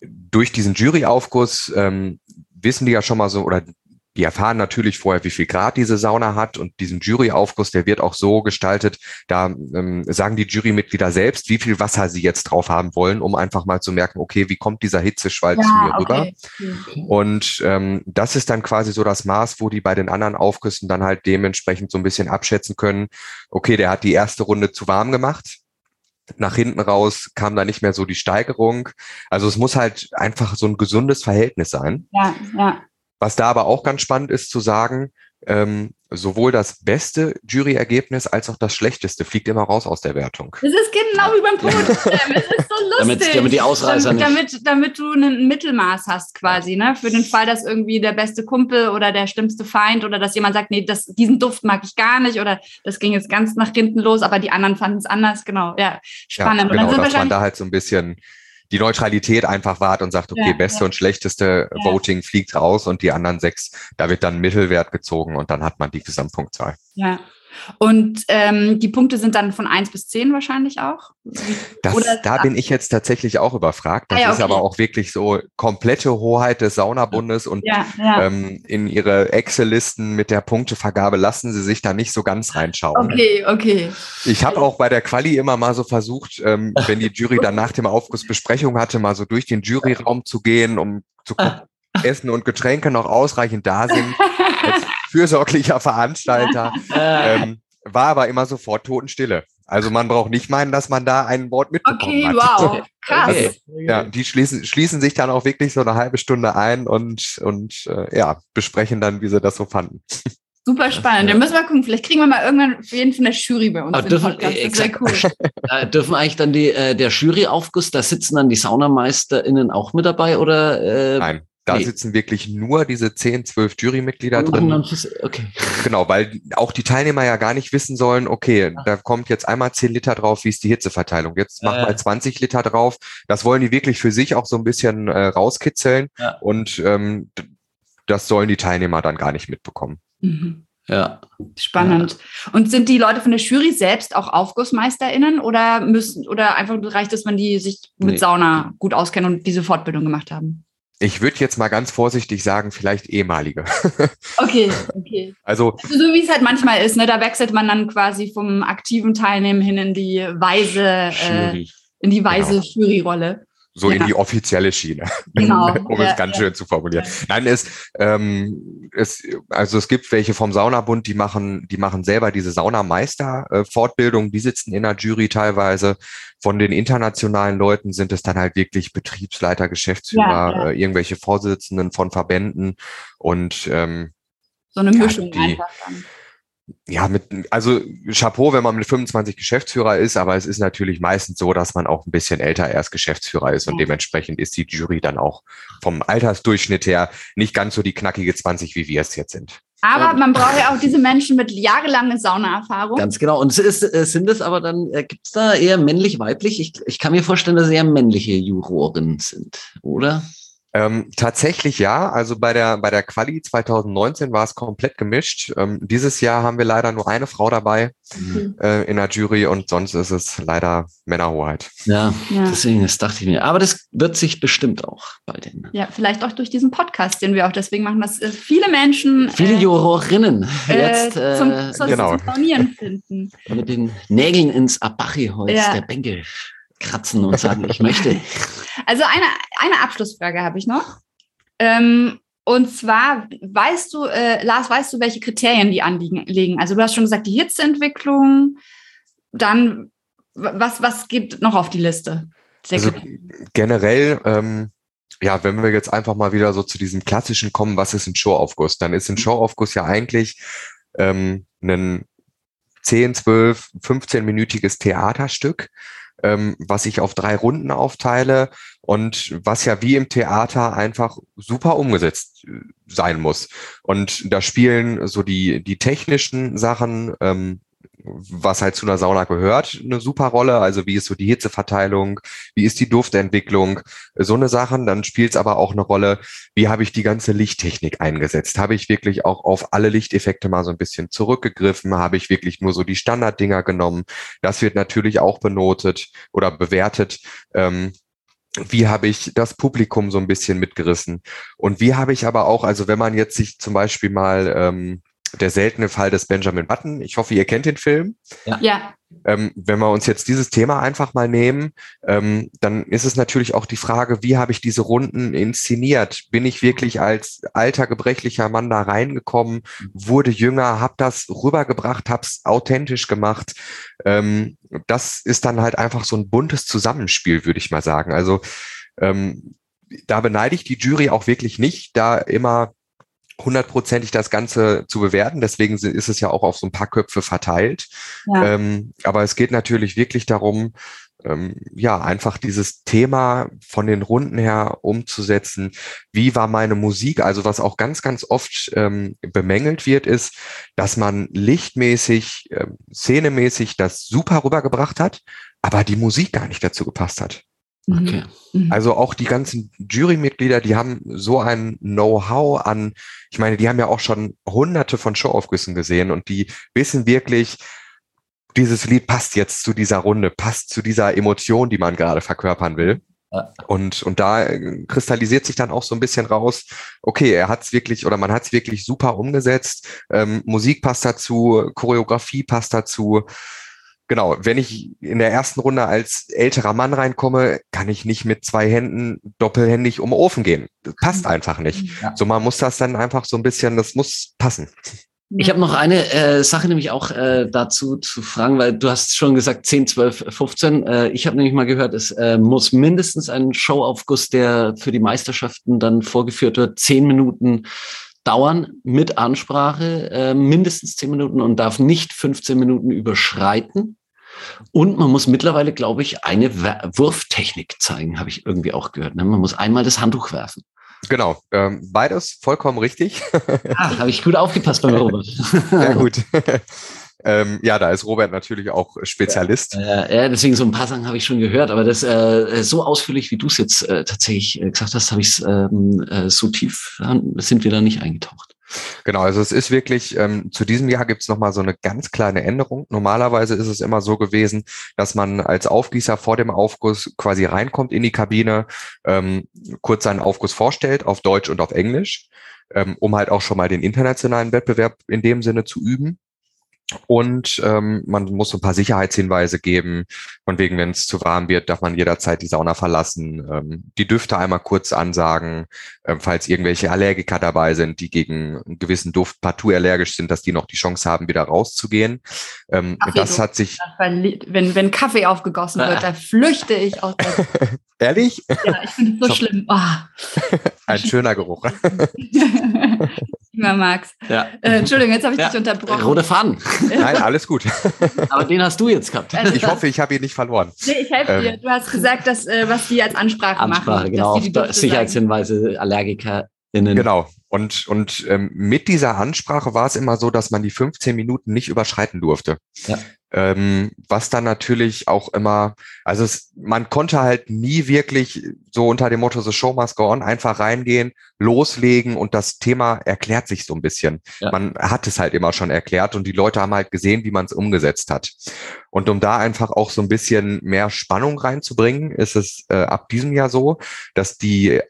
durch diesen Juryaufguss ähm, wissen die ja schon mal so, oder die erfahren natürlich vorher, wie viel Grad diese Sauna hat und diesen Juryaufguss, der wird auch so gestaltet, da ähm, sagen die Jurymitglieder selbst, wie viel Wasser sie jetzt drauf haben wollen, um einfach mal zu merken, okay, wie kommt dieser Hitzeschwall ja, zu mir rüber? Okay. Und ähm, das ist dann quasi so das Maß, wo die bei den anderen Aufgüssen dann halt dementsprechend so ein bisschen abschätzen können, okay, der hat die erste Runde zu warm gemacht, nach hinten raus kam da nicht mehr so die Steigerung. Also es muss halt einfach so ein gesundes Verhältnis sein. Ja, ja. Was da aber auch ganz spannend ist zu sagen, ähm, sowohl das beste Juryergebnis als auch das schlechteste fliegt immer raus aus der Wertung. Das ist genau wie beim Poetry Es ist so lustig. damit, damit die Ausreißer damit, damit, damit du ein Mittelmaß hast quasi, ne? Für den Fall, dass irgendwie der beste Kumpel oder der schlimmste Feind oder dass jemand sagt, nee, das, diesen Duft mag ich gar nicht oder das ging jetzt ganz nach hinten los, aber die anderen fanden es anders. Genau, ja, spannend. Ja, genau, dass man da halt so ein bisschen die Neutralität einfach wahrt und sagt, okay, ja, beste ja. und schlechteste ja. Voting fliegt raus und die anderen sechs, da wird dann Mittelwert gezogen und dann hat man die Gesamtpunktzahl. Ja. Und ähm, die Punkte sind dann von 1 bis 10 wahrscheinlich auch? Das, da bin ich jetzt tatsächlich auch überfragt. Das ah, ja, okay. ist aber auch wirklich so komplette Hoheit des Saunabundes und ja, ja. Ähm, in ihre Excel-Listen mit der Punktevergabe lassen sie sich da nicht so ganz reinschauen. Okay, okay. Ich habe auch bei der Quali immer mal so versucht, ähm, wenn die Jury dann nach dem Aufguss Besprechung hatte, mal so durch den Juryraum zu gehen, um zu gucken, Essen und Getränke noch ausreichend da sind. Fürsorglicher Veranstalter. ähm, war aber immer sofort Totenstille. Also man braucht nicht meinen, dass man da ein Wort mitbekommen okay, hat. wow, krass. Also, ja, die schließen, schließen sich dann auch wirklich so eine halbe Stunde ein und, und äh, ja, besprechen dann, wie sie das so fanden. Super spannend. Dann müssen wir gucken. Vielleicht kriegen wir mal irgendwann auf jeden Fall eine Jury bei uns. Aber dürfen, das wäre cool. äh, dürfen eigentlich dann die, äh, der Juryaufguss, da sitzen dann die SaunameisterInnen auch mit dabei oder? Äh, Nein. Da nee. sitzen wirklich nur diese 10, 12 Jurymitglieder drin. Okay. Genau, weil auch die Teilnehmer ja gar nicht wissen sollen, okay, da kommt jetzt einmal 10 Liter drauf, wie ist die Hitzeverteilung? Jetzt mach äh. mal 20 Liter drauf. Das wollen die wirklich für sich auch so ein bisschen äh, rauskitzeln. Ja. Und ähm, das sollen die Teilnehmer dann gar nicht mitbekommen. Mhm. Ja. Spannend. Und sind die Leute von der Jury selbst auch AufgussmeisterInnen oder müssen, oder einfach reicht es, wenn die sich mit nee. Sauna gut auskennen und diese Fortbildung gemacht haben? Ich würde jetzt mal ganz vorsichtig sagen, vielleicht ehemalige. Okay, okay. Also, also so wie es halt manchmal ist, ne? Da wechselt man dann quasi vom aktiven Teilnehmen hin in die weise, äh, in die weise genau. Juryrolle so ja. in die offizielle Schiene, genau. um ja, es ganz ja. schön zu formulieren. Nein, es, ähm, es, also es gibt welche vom Saunabund, die machen, die machen selber diese Saunameister-Fortbildung, die sitzen in der Jury teilweise. Von den internationalen Leuten sind es dann halt wirklich Betriebsleiter, Geschäftsführer, äh, irgendwelche Vorsitzenden von Verbänden und ähm, so eine Mischung die, einfach dann ja, mit, also Chapeau, wenn man mit 25 Geschäftsführer ist, aber es ist natürlich meistens so, dass man auch ein bisschen älter erst Geschäftsführer ist und ja. dementsprechend ist die Jury dann auch vom Altersdurchschnitt her nicht ganz so die knackige 20, wie wir es jetzt sind. Aber man braucht ja auch diese Menschen mit jahrelanger Saunaerfahrung. Ganz genau. Und ist, äh, sind es aber dann, äh, gibt es da eher männlich-weiblich? Ich, ich kann mir vorstellen, dass es eher männliche Juroren sind, oder? Ähm, tatsächlich ja. Also bei der, bei der Quali 2019 war es komplett gemischt. Ähm, dieses Jahr haben wir leider nur eine Frau dabei mhm. äh, in der Jury und sonst ist es leider Männerhoheit. Ja, ja, deswegen, das dachte ich mir. Aber das wird sich bestimmt auch bei den. Ja, vielleicht auch durch diesen Podcast, den wir auch deswegen machen, dass äh, viele Menschen. Viele äh, Jurorinnen äh, jetzt äh, zum, zum, genau. zum finden. Mit den Nägeln ins Abachi-Holz ja. der Bänke kratzen und sagen, ich möchte. Also eine, eine Abschlussfrage habe ich noch. Ähm, und zwar, weißt du, äh, Lars, weißt du, welche Kriterien die anliegen? Also du hast schon gesagt, die Hitzeentwicklung, dann was, was gibt noch auf die Liste? Also, generell, ähm, ja, wenn wir jetzt einfach mal wieder so zu diesem klassischen kommen, was ist ein Showaufguss? Dann ist ein Showaufguss ja eigentlich ähm, ein 10, 12, 15-minütiges Theaterstück, ähm, was ich auf drei Runden aufteile und was ja wie im Theater einfach super umgesetzt äh, sein muss. Und da spielen so die, die technischen Sachen, ähm, was halt zu einer Sauna gehört, eine super Rolle. Also wie ist so die Hitzeverteilung, wie ist die Duftentwicklung, so eine Sachen. Dann spielt es aber auch eine Rolle, wie habe ich die ganze Lichttechnik eingesetzt? Habe ich wirklich auch auf alle Lichteffekte mal so ein bisschen zurückgegriffen? Habe ich wirklich nur so die Standarddinger genommen? Das wird natürlich auch benotet oder bewertet. Ähm, wie habe ich das Publikum so ein bisschen mitgerissen? Und wie habe ich aber auch, also wenn man jetzt sich zum Beispiel mal ähm, der seltene Fall des Benjamin Button. Ich hoffe, ihr kennt den Film. Ja. ja. Ähm, wenn wir uns jetzt dieses Thema einfach mal nehmen, ähm, dann ist es natürlich auch die Frage, wie habe ich diese Runden inszeniert? Bin ich wirklich als alter, gebrechlicher Mann da reingekommen, wurde jünger, habe das rübergebracht, habe es authentisch gemacht? Ähm, das ist dann halt einfach so ein buntes Zusammenspiel, würde ich mal sagen. Also ähm, da beneide ich die Jury auch wirklich nicht, da immer hundertprozentig das Ganze zu bewerten. Deswegen ist es ja auch auf so ein paar Köpfe verteilt. Ja. Ähm, aber es geht natürlich wirklich darum, ähm, ja, einfach dieses Thema von den Runden her umzusetzen. Wie war meine Musik? Also was auch ganz, ganz oft ähm, bemängelt wird, ist, dass man lichtmäßig, äh, szenemäßig das super rübergebracht hat, aber die Musik gar nicht dazu gepasst hat. Okay. Mhm. Also auch die ganzen Jurymitglieder, die haben so ein Know-how an, ich meine, die haben ja auch schon hunderte von Showaufgüssen gesehen und die wissen wirklich, dieses Lied passt jetzt zu dieser Runde, passt zu dieser Emotion, die man gerade verkörpern will. Und, und da kristallisiert sich dann auch so ein bisschen raus, okay, er hat es wirklich oder man hat es wirklich super umgesetzt. Ähm, Musik passt dazu, Choreografie passt dazu genau, wenn ich in der ersten Runde als älterer Mann reinkomme, kann ich nicht mit zwei Händen doppelhändig um den Ofen gehen. Das passt mhm. einfach nicht. Ja. So, man muss das dann einfach so ein bisschen, das muss passen. Ich habe noch eine äh, Sache nämlich auch äh, dazu zu fragen, weil du hast schon gesagt 10, 12, 15. Äh, ich habe nämlich mal gehört, es äh, muss mindestens ein Showaufguss, der für die Meisterschaften dann vorgeführt wird, zehn Minuten dauern mit Ansprache äh, mindestens zehn Minuten und darf nicht 15 Minuten überschreiten. Und man muss mittlerweile, glaube ich, eine Wurftechnik zeigen, habe ich irgendwie auch gehört. Ne? Man muss einmal das Handtuch werfen. Genau, ähm, beides vollkommen richtig. Ah, habe ich gut aufgepasst beim Robert. Sehr gut. Ähm, ja, da ist Robert natürlich auch Spezialist. Ja, ja deswegen so ein paar Sachen habe ich schon gehört, aber das äh, so ausführlich, wie du es jetzt äh, tatsächlich äh, gesagt hast, habe ich es ähm, äh, so tief, sind wir da nicht eingetaucht. Genau, also es ist wirklich, ähm, zu diesem Jahr gibt es nochmal so eine ganz kleine Änderung. Normalerweise ist es immer so gewesen, dass man als Aufgießer vor dem Aufguss quasi reinkommt in die Kabine, ähm, kurz seinen Aufguss vorstellt auf Deutsch und auf Englisch, ähm, um halt auch schon mal den internationalen Wettbewerb in dem Sinne zu üben. Und ähm, man muss so ein paar Sicherheitshinweise geben. Von wegen, wenn es zu warm wird, darf man jederzeit die Sauna verlassen. Ähm, die Düfte einmal kurz ansagen, ähm, falls irgendwelche Allergiker dabei sind, die gegen einen gewissen Duft partout allergisch sind, dass die noch die Chance haben, wieder rauszugehen. Ähm, das hat sich. Wenn, wenn Kaffee aufgegossen wird, da flüchte ich aus der. Ehrlich? Ja, ich finde es so schlimm. Oh. Ein schöner Geruch. Immer Max. Ja. Äh, Entschuldigung, jetzt habe ich ja. dich unterbrochen. Rote Faden. Nein, alles gut. Aber den hast du jetzt gehabt. Also ich hoffe, ich habe ihn nicht verloren. Nee, ich helfe ähm. dir. Du hast gesagt, dass, äh, was die als Ansprache, Ansprache machen. Ansprache, genau. Sicherheitshinweise, AllergikerInnen. Genau. Und, und ähm, mit dieser Ansprache war es immer so, dass man die 15 Minuten nicht überschreiten durfte. Ja. Ähm, was dann natürlich auch immer, also es, man konnte halt nie wirklich so unter dem Motto The Show Must Go On einfach reingehen, loslegen und das Thema erklärt sich so ein bisschen. Ja. Man hat es halt immer schon erklärt und die Leute haben halt gesehen, wie man es umgesetzt hat. Und um da einfach auch so ein bisschen mehr Spannung reinzubringen, ist es äh, ab diesem Jahr so, dass die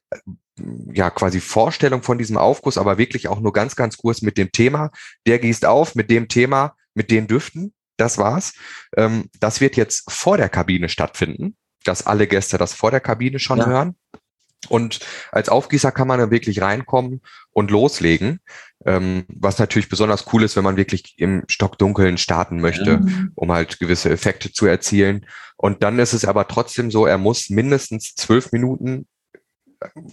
ja quasi Vorstellung von diesem Aufguss, aber wirklich auch nur ganz, ganz kurz mit dem Thema, der gießt auf, mit dem Thema, mit den Düften das war's. Ähm, das wird jetzt vor der Kabine stattfinden, dass alle Gäste das vor der Kabine schon ja. hören. Und als Aufgießer kann man dann wirklich reinkommen und loslegen, ähm, was natürlich besonders cool ist, wenn man wirklich im Stockdunkeln starten möchte, mhm. um halt gewisse Effekte zu erzielen. Und dann ist es aber trotzdem so, er muss mindestens zwölf Minuten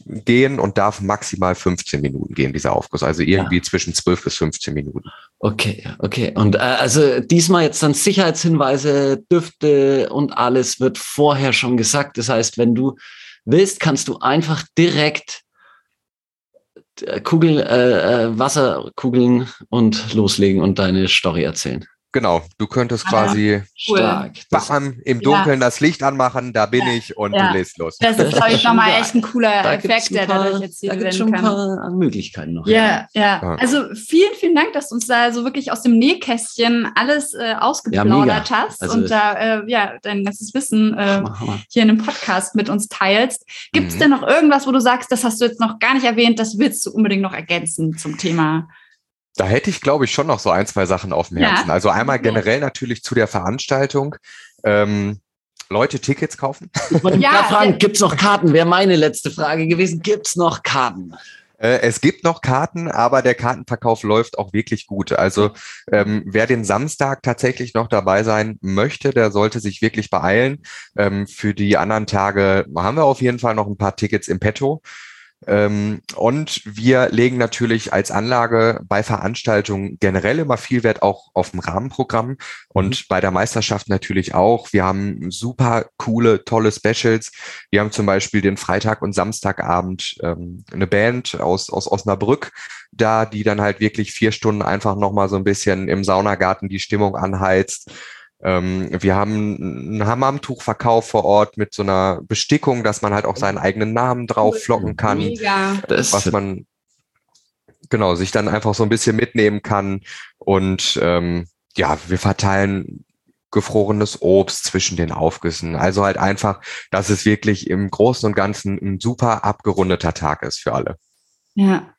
gehen und darf maximal 15 Minuten gehen, dieser Aufguss. Also irgendwie ja. zwischen 12 bis 15 Minuten. Okay, okay. Und äh, also diesmal jetzt dann Sicherheitshinweise, Düfte und alles wird vorher schon gesagt. Das heißt, wenn du willst, kannst du einfach direkt äh, Kugel, äh, äh, Wasserkugeln und loslegen und deine Story erzählen. Genau, du könntest ah, quasi cool. stark. Bam, im Dunkeln ja. das Licht anmachen, da bin ja. ich und ja. du lässt los. Das ist, glaube ich, nochmal echt ein cooler da Effekt, der dadurch jetzt da werden schon kann. ein paar Möglichkeiten noch. Ja, ja, Also vielen, vielen Dank, dass du uns da so wirklich aus dem Nähkästchen alles äh, ausgeplaudert hast also und da äh, ja dein ganzes Wissen äh, hier in dem Podcast mit uns teilst. Gibt es mhm. denn noch irgendwas, wo du sagst, das hast du jetzt noch gar nicht erwähnt, das willst du unbedingt noch ergänzen zum Thema? Da hätte ich, glaube ich, schon noch so ein, zwei Sachen auf dem Herzen. Ja. Also einmal generell natürlich zu der Veranstaltung. Ähm, Leute Tickets kaufen. Ich wollte ja, fragen, gibt es noch Karten? Wäre meine letzte Frage gewesen. Gibt es noch Karten? Äh, es gibt noch Karten, aber der Kartenverkauf läuft auch wirklich gut. Also ähm, wer den Samstag tatsächlich noch dabei sein möchte, der sollte sich wirklich beeilen. Ähm, für die anderen Tage haben wir auf jeden Fall noch ein paar Tickets im Petto. Ähm, und wir legen natürlich als Anlage bei Veranstaltungen generell immer viel Wert auch auf dem Rahmenprogramm und mhm. bei der Meisterschaft natürlich auch. Wir haben super coole, tolle Specials. Wir haben zum Beispiel den Freitag- und Samstagabend ähm, eine Band aus, aus Osnabrück da, die dann halt wirklich vier Stunden einfach nochmal so ein bisschen im Saunagarten die Stimmung anheizt. Ähm, wir haben einen Hammamtuchverkauf vor Ort mit so einer Bestickung, dass man halt auch seinen eigenen Namen drauf flocken kann. Mega. Was man genau sich dann einfach so ein bisschen mitnehmen kann. Und ähm, ja, wir verteilen gefrorenes Obst zwischen den Aufgüssen. Also halt einfach, dass es wirklich im Großen und Ganzen ein super abgerundeter Tag ist für alle. Ja,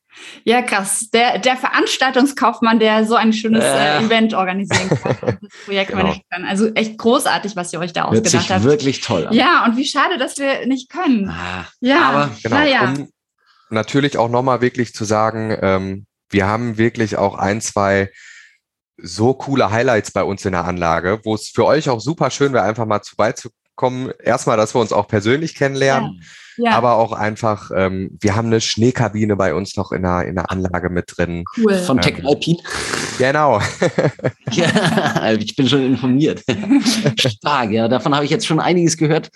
ja, krass. Der, der Veranstaltungskaufmann, der so ein schönes äh, Event organisieren kann das Projekt genau. kann. Also echt großartig, was ihr euch da Hört ausgedacht sich habt. wirklich toll an. Ja, und wie schade, dass wir nicht können. Ah, ja, aber genau, naja. um natürlich auch nochmal wirklich zu sagen, ähm, wir haben wirklich auch ein, zwei so coole Highlights bei uns in der Anlage, wo es für euch auch super schön wäre, einfach mal zu kommen. Erstmal, dass wir uns auch persönlich kennenlernen. Ja. Ja. Aber auch einfach, ähm, wir haben eine Schneekabine bei uns noch in der, in der Anlage mit drin. Cool. Von Tech ähm, Alpine. Genau. ja, ich bin schon informiert. Stark, ja. Davon habe ich jetzt schon einiges gehört.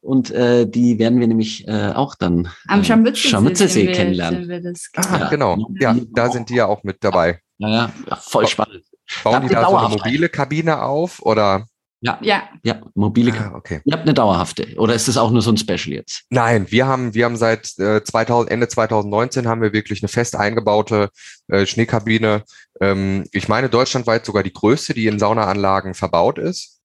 Und äh, die werden wir nämlich äh, auch dann am Scharmützelsee, Scharmützelsee kennenlernen. Wir ah, ja. Genau, ja, da sind die ja auch mit dabei. Ja, ja, voll spannend. Bauen die da so eine mobile Kabine auf oder? Ja, ja, ja, mobile. Ah, okay. Ihr habt eine dauerhafte oder ist das auch nur so ein Special jetzt? Nein, wir haben, wir haben seit äh, 2000, Ende 2019 haben wir wirklich eine fest eingebaute äh, Schneekabine. Ähm, ich meine deutschlandweit sogar die größte, die in Saunaanlagen verbaut ist.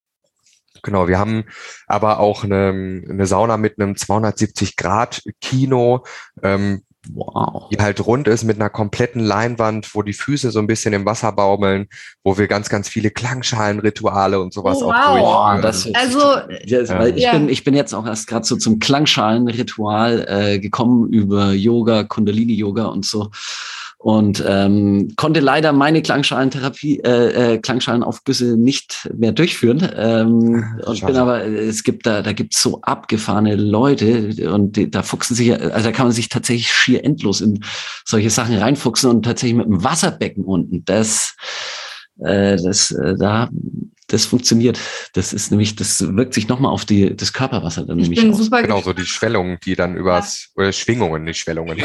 Genau, wir haben aber auch eine, eine Sauna mit einem 270 Grad Kino, ähm, Wow. Die halt rund ist mit einer kompletten Leinwand, wo die Füße so ein bisschen im Wasser baumeln, wo wir ganz, ganz viele Klangschalenrituale und sowas oh, auch wow. durchführen. also, ja, weil ich, ja. bin, ich bin jetzt auch erst gerade so zum Klangschalenritual äh, gekommen über Yoga, Kundalini-Yoga und so und ähm, konnte leider meine Klangschalentherapie, äh, äh, Klangschalenaufgüsse nicht mehr durchführen. Ähm, ah, und bin aber, es gibt da, da gibt's so abgefahrene Leute und die, da fuchsen sich, also da kann man sich tatsächlich schier endlos in solche Sachen reinfuchsen und tatsächlich mit dem Wasserbecken unten. Das, äh, das, äh, da das funktioniert. Das ist nämlich, das wirkt sich nochmal auf die, das Körperwasser dann ich nämlich aus. Genau, so die Schwellungen, die dann übers, ja. oder Schwingungen, nicht Schwellungen.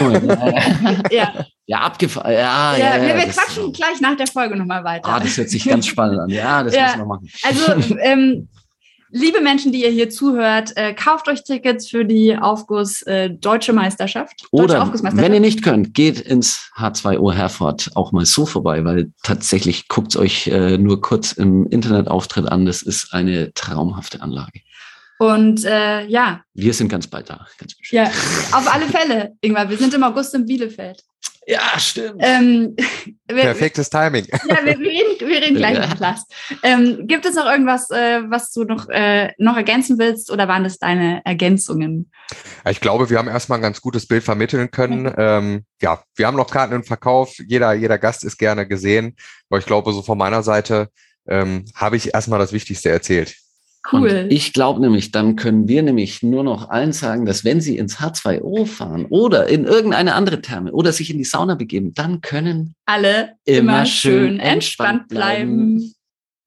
ja. ja, abgefahren. Ja, ja, ja, wir, wir quatschen gleich nach der Folge nochmal weiter. Ah, das hört sich ganz spannend an. Ja, das ja. müssen wir machen. Also, ähm, liebe Menschen, die ihr hier zuhört, äh, kauft euch Tickets für die Aufguss äh, Deutsche Meisterschaft. Deutsche Oder wenn ihr nicht könnt, geht ins H2O Herford auch mal so vorbei, weil tatsächlich guckt euch äh, nur kurz im Internetauftritt an. Das ist eine traumhafte Anlage. Und äh, ja. Wir sind ganz bald da, ganz bestimmt. Ja, auf alle Fälle, Ingmar. Wir sind im August in Bielefeld. Ja, stimmt. Ähm, wir, Perfektes Timing. Ja, wir, wir, reden, wir reden gleich ja. Platz. Ähm, gibt es noch irgendwas, äh, was du noch, äh, noch ergänzen willst oder waren das deine Ergänzungen? Ich glaube, wir haben erstmal ein ganz gutes Bild vermitteln können. Mhm. Ähm, ja, wir haben noch Karten im Verkauf. Jeder, jeder Gast ist gerne gesehen. Aber ich glaube, so von meiner Seite ähm, habe ich erstmal das Wichtigste erzählt. Cool. Und ich glaube nämlich, dann können wir nämlich nur noch allen sagen, dass wenn sie ins H2O fahren oder in irgendeine andere Therme oder sich in die Sauna begeben, dann können alle immer, schön entspannt bleiben. bleiben.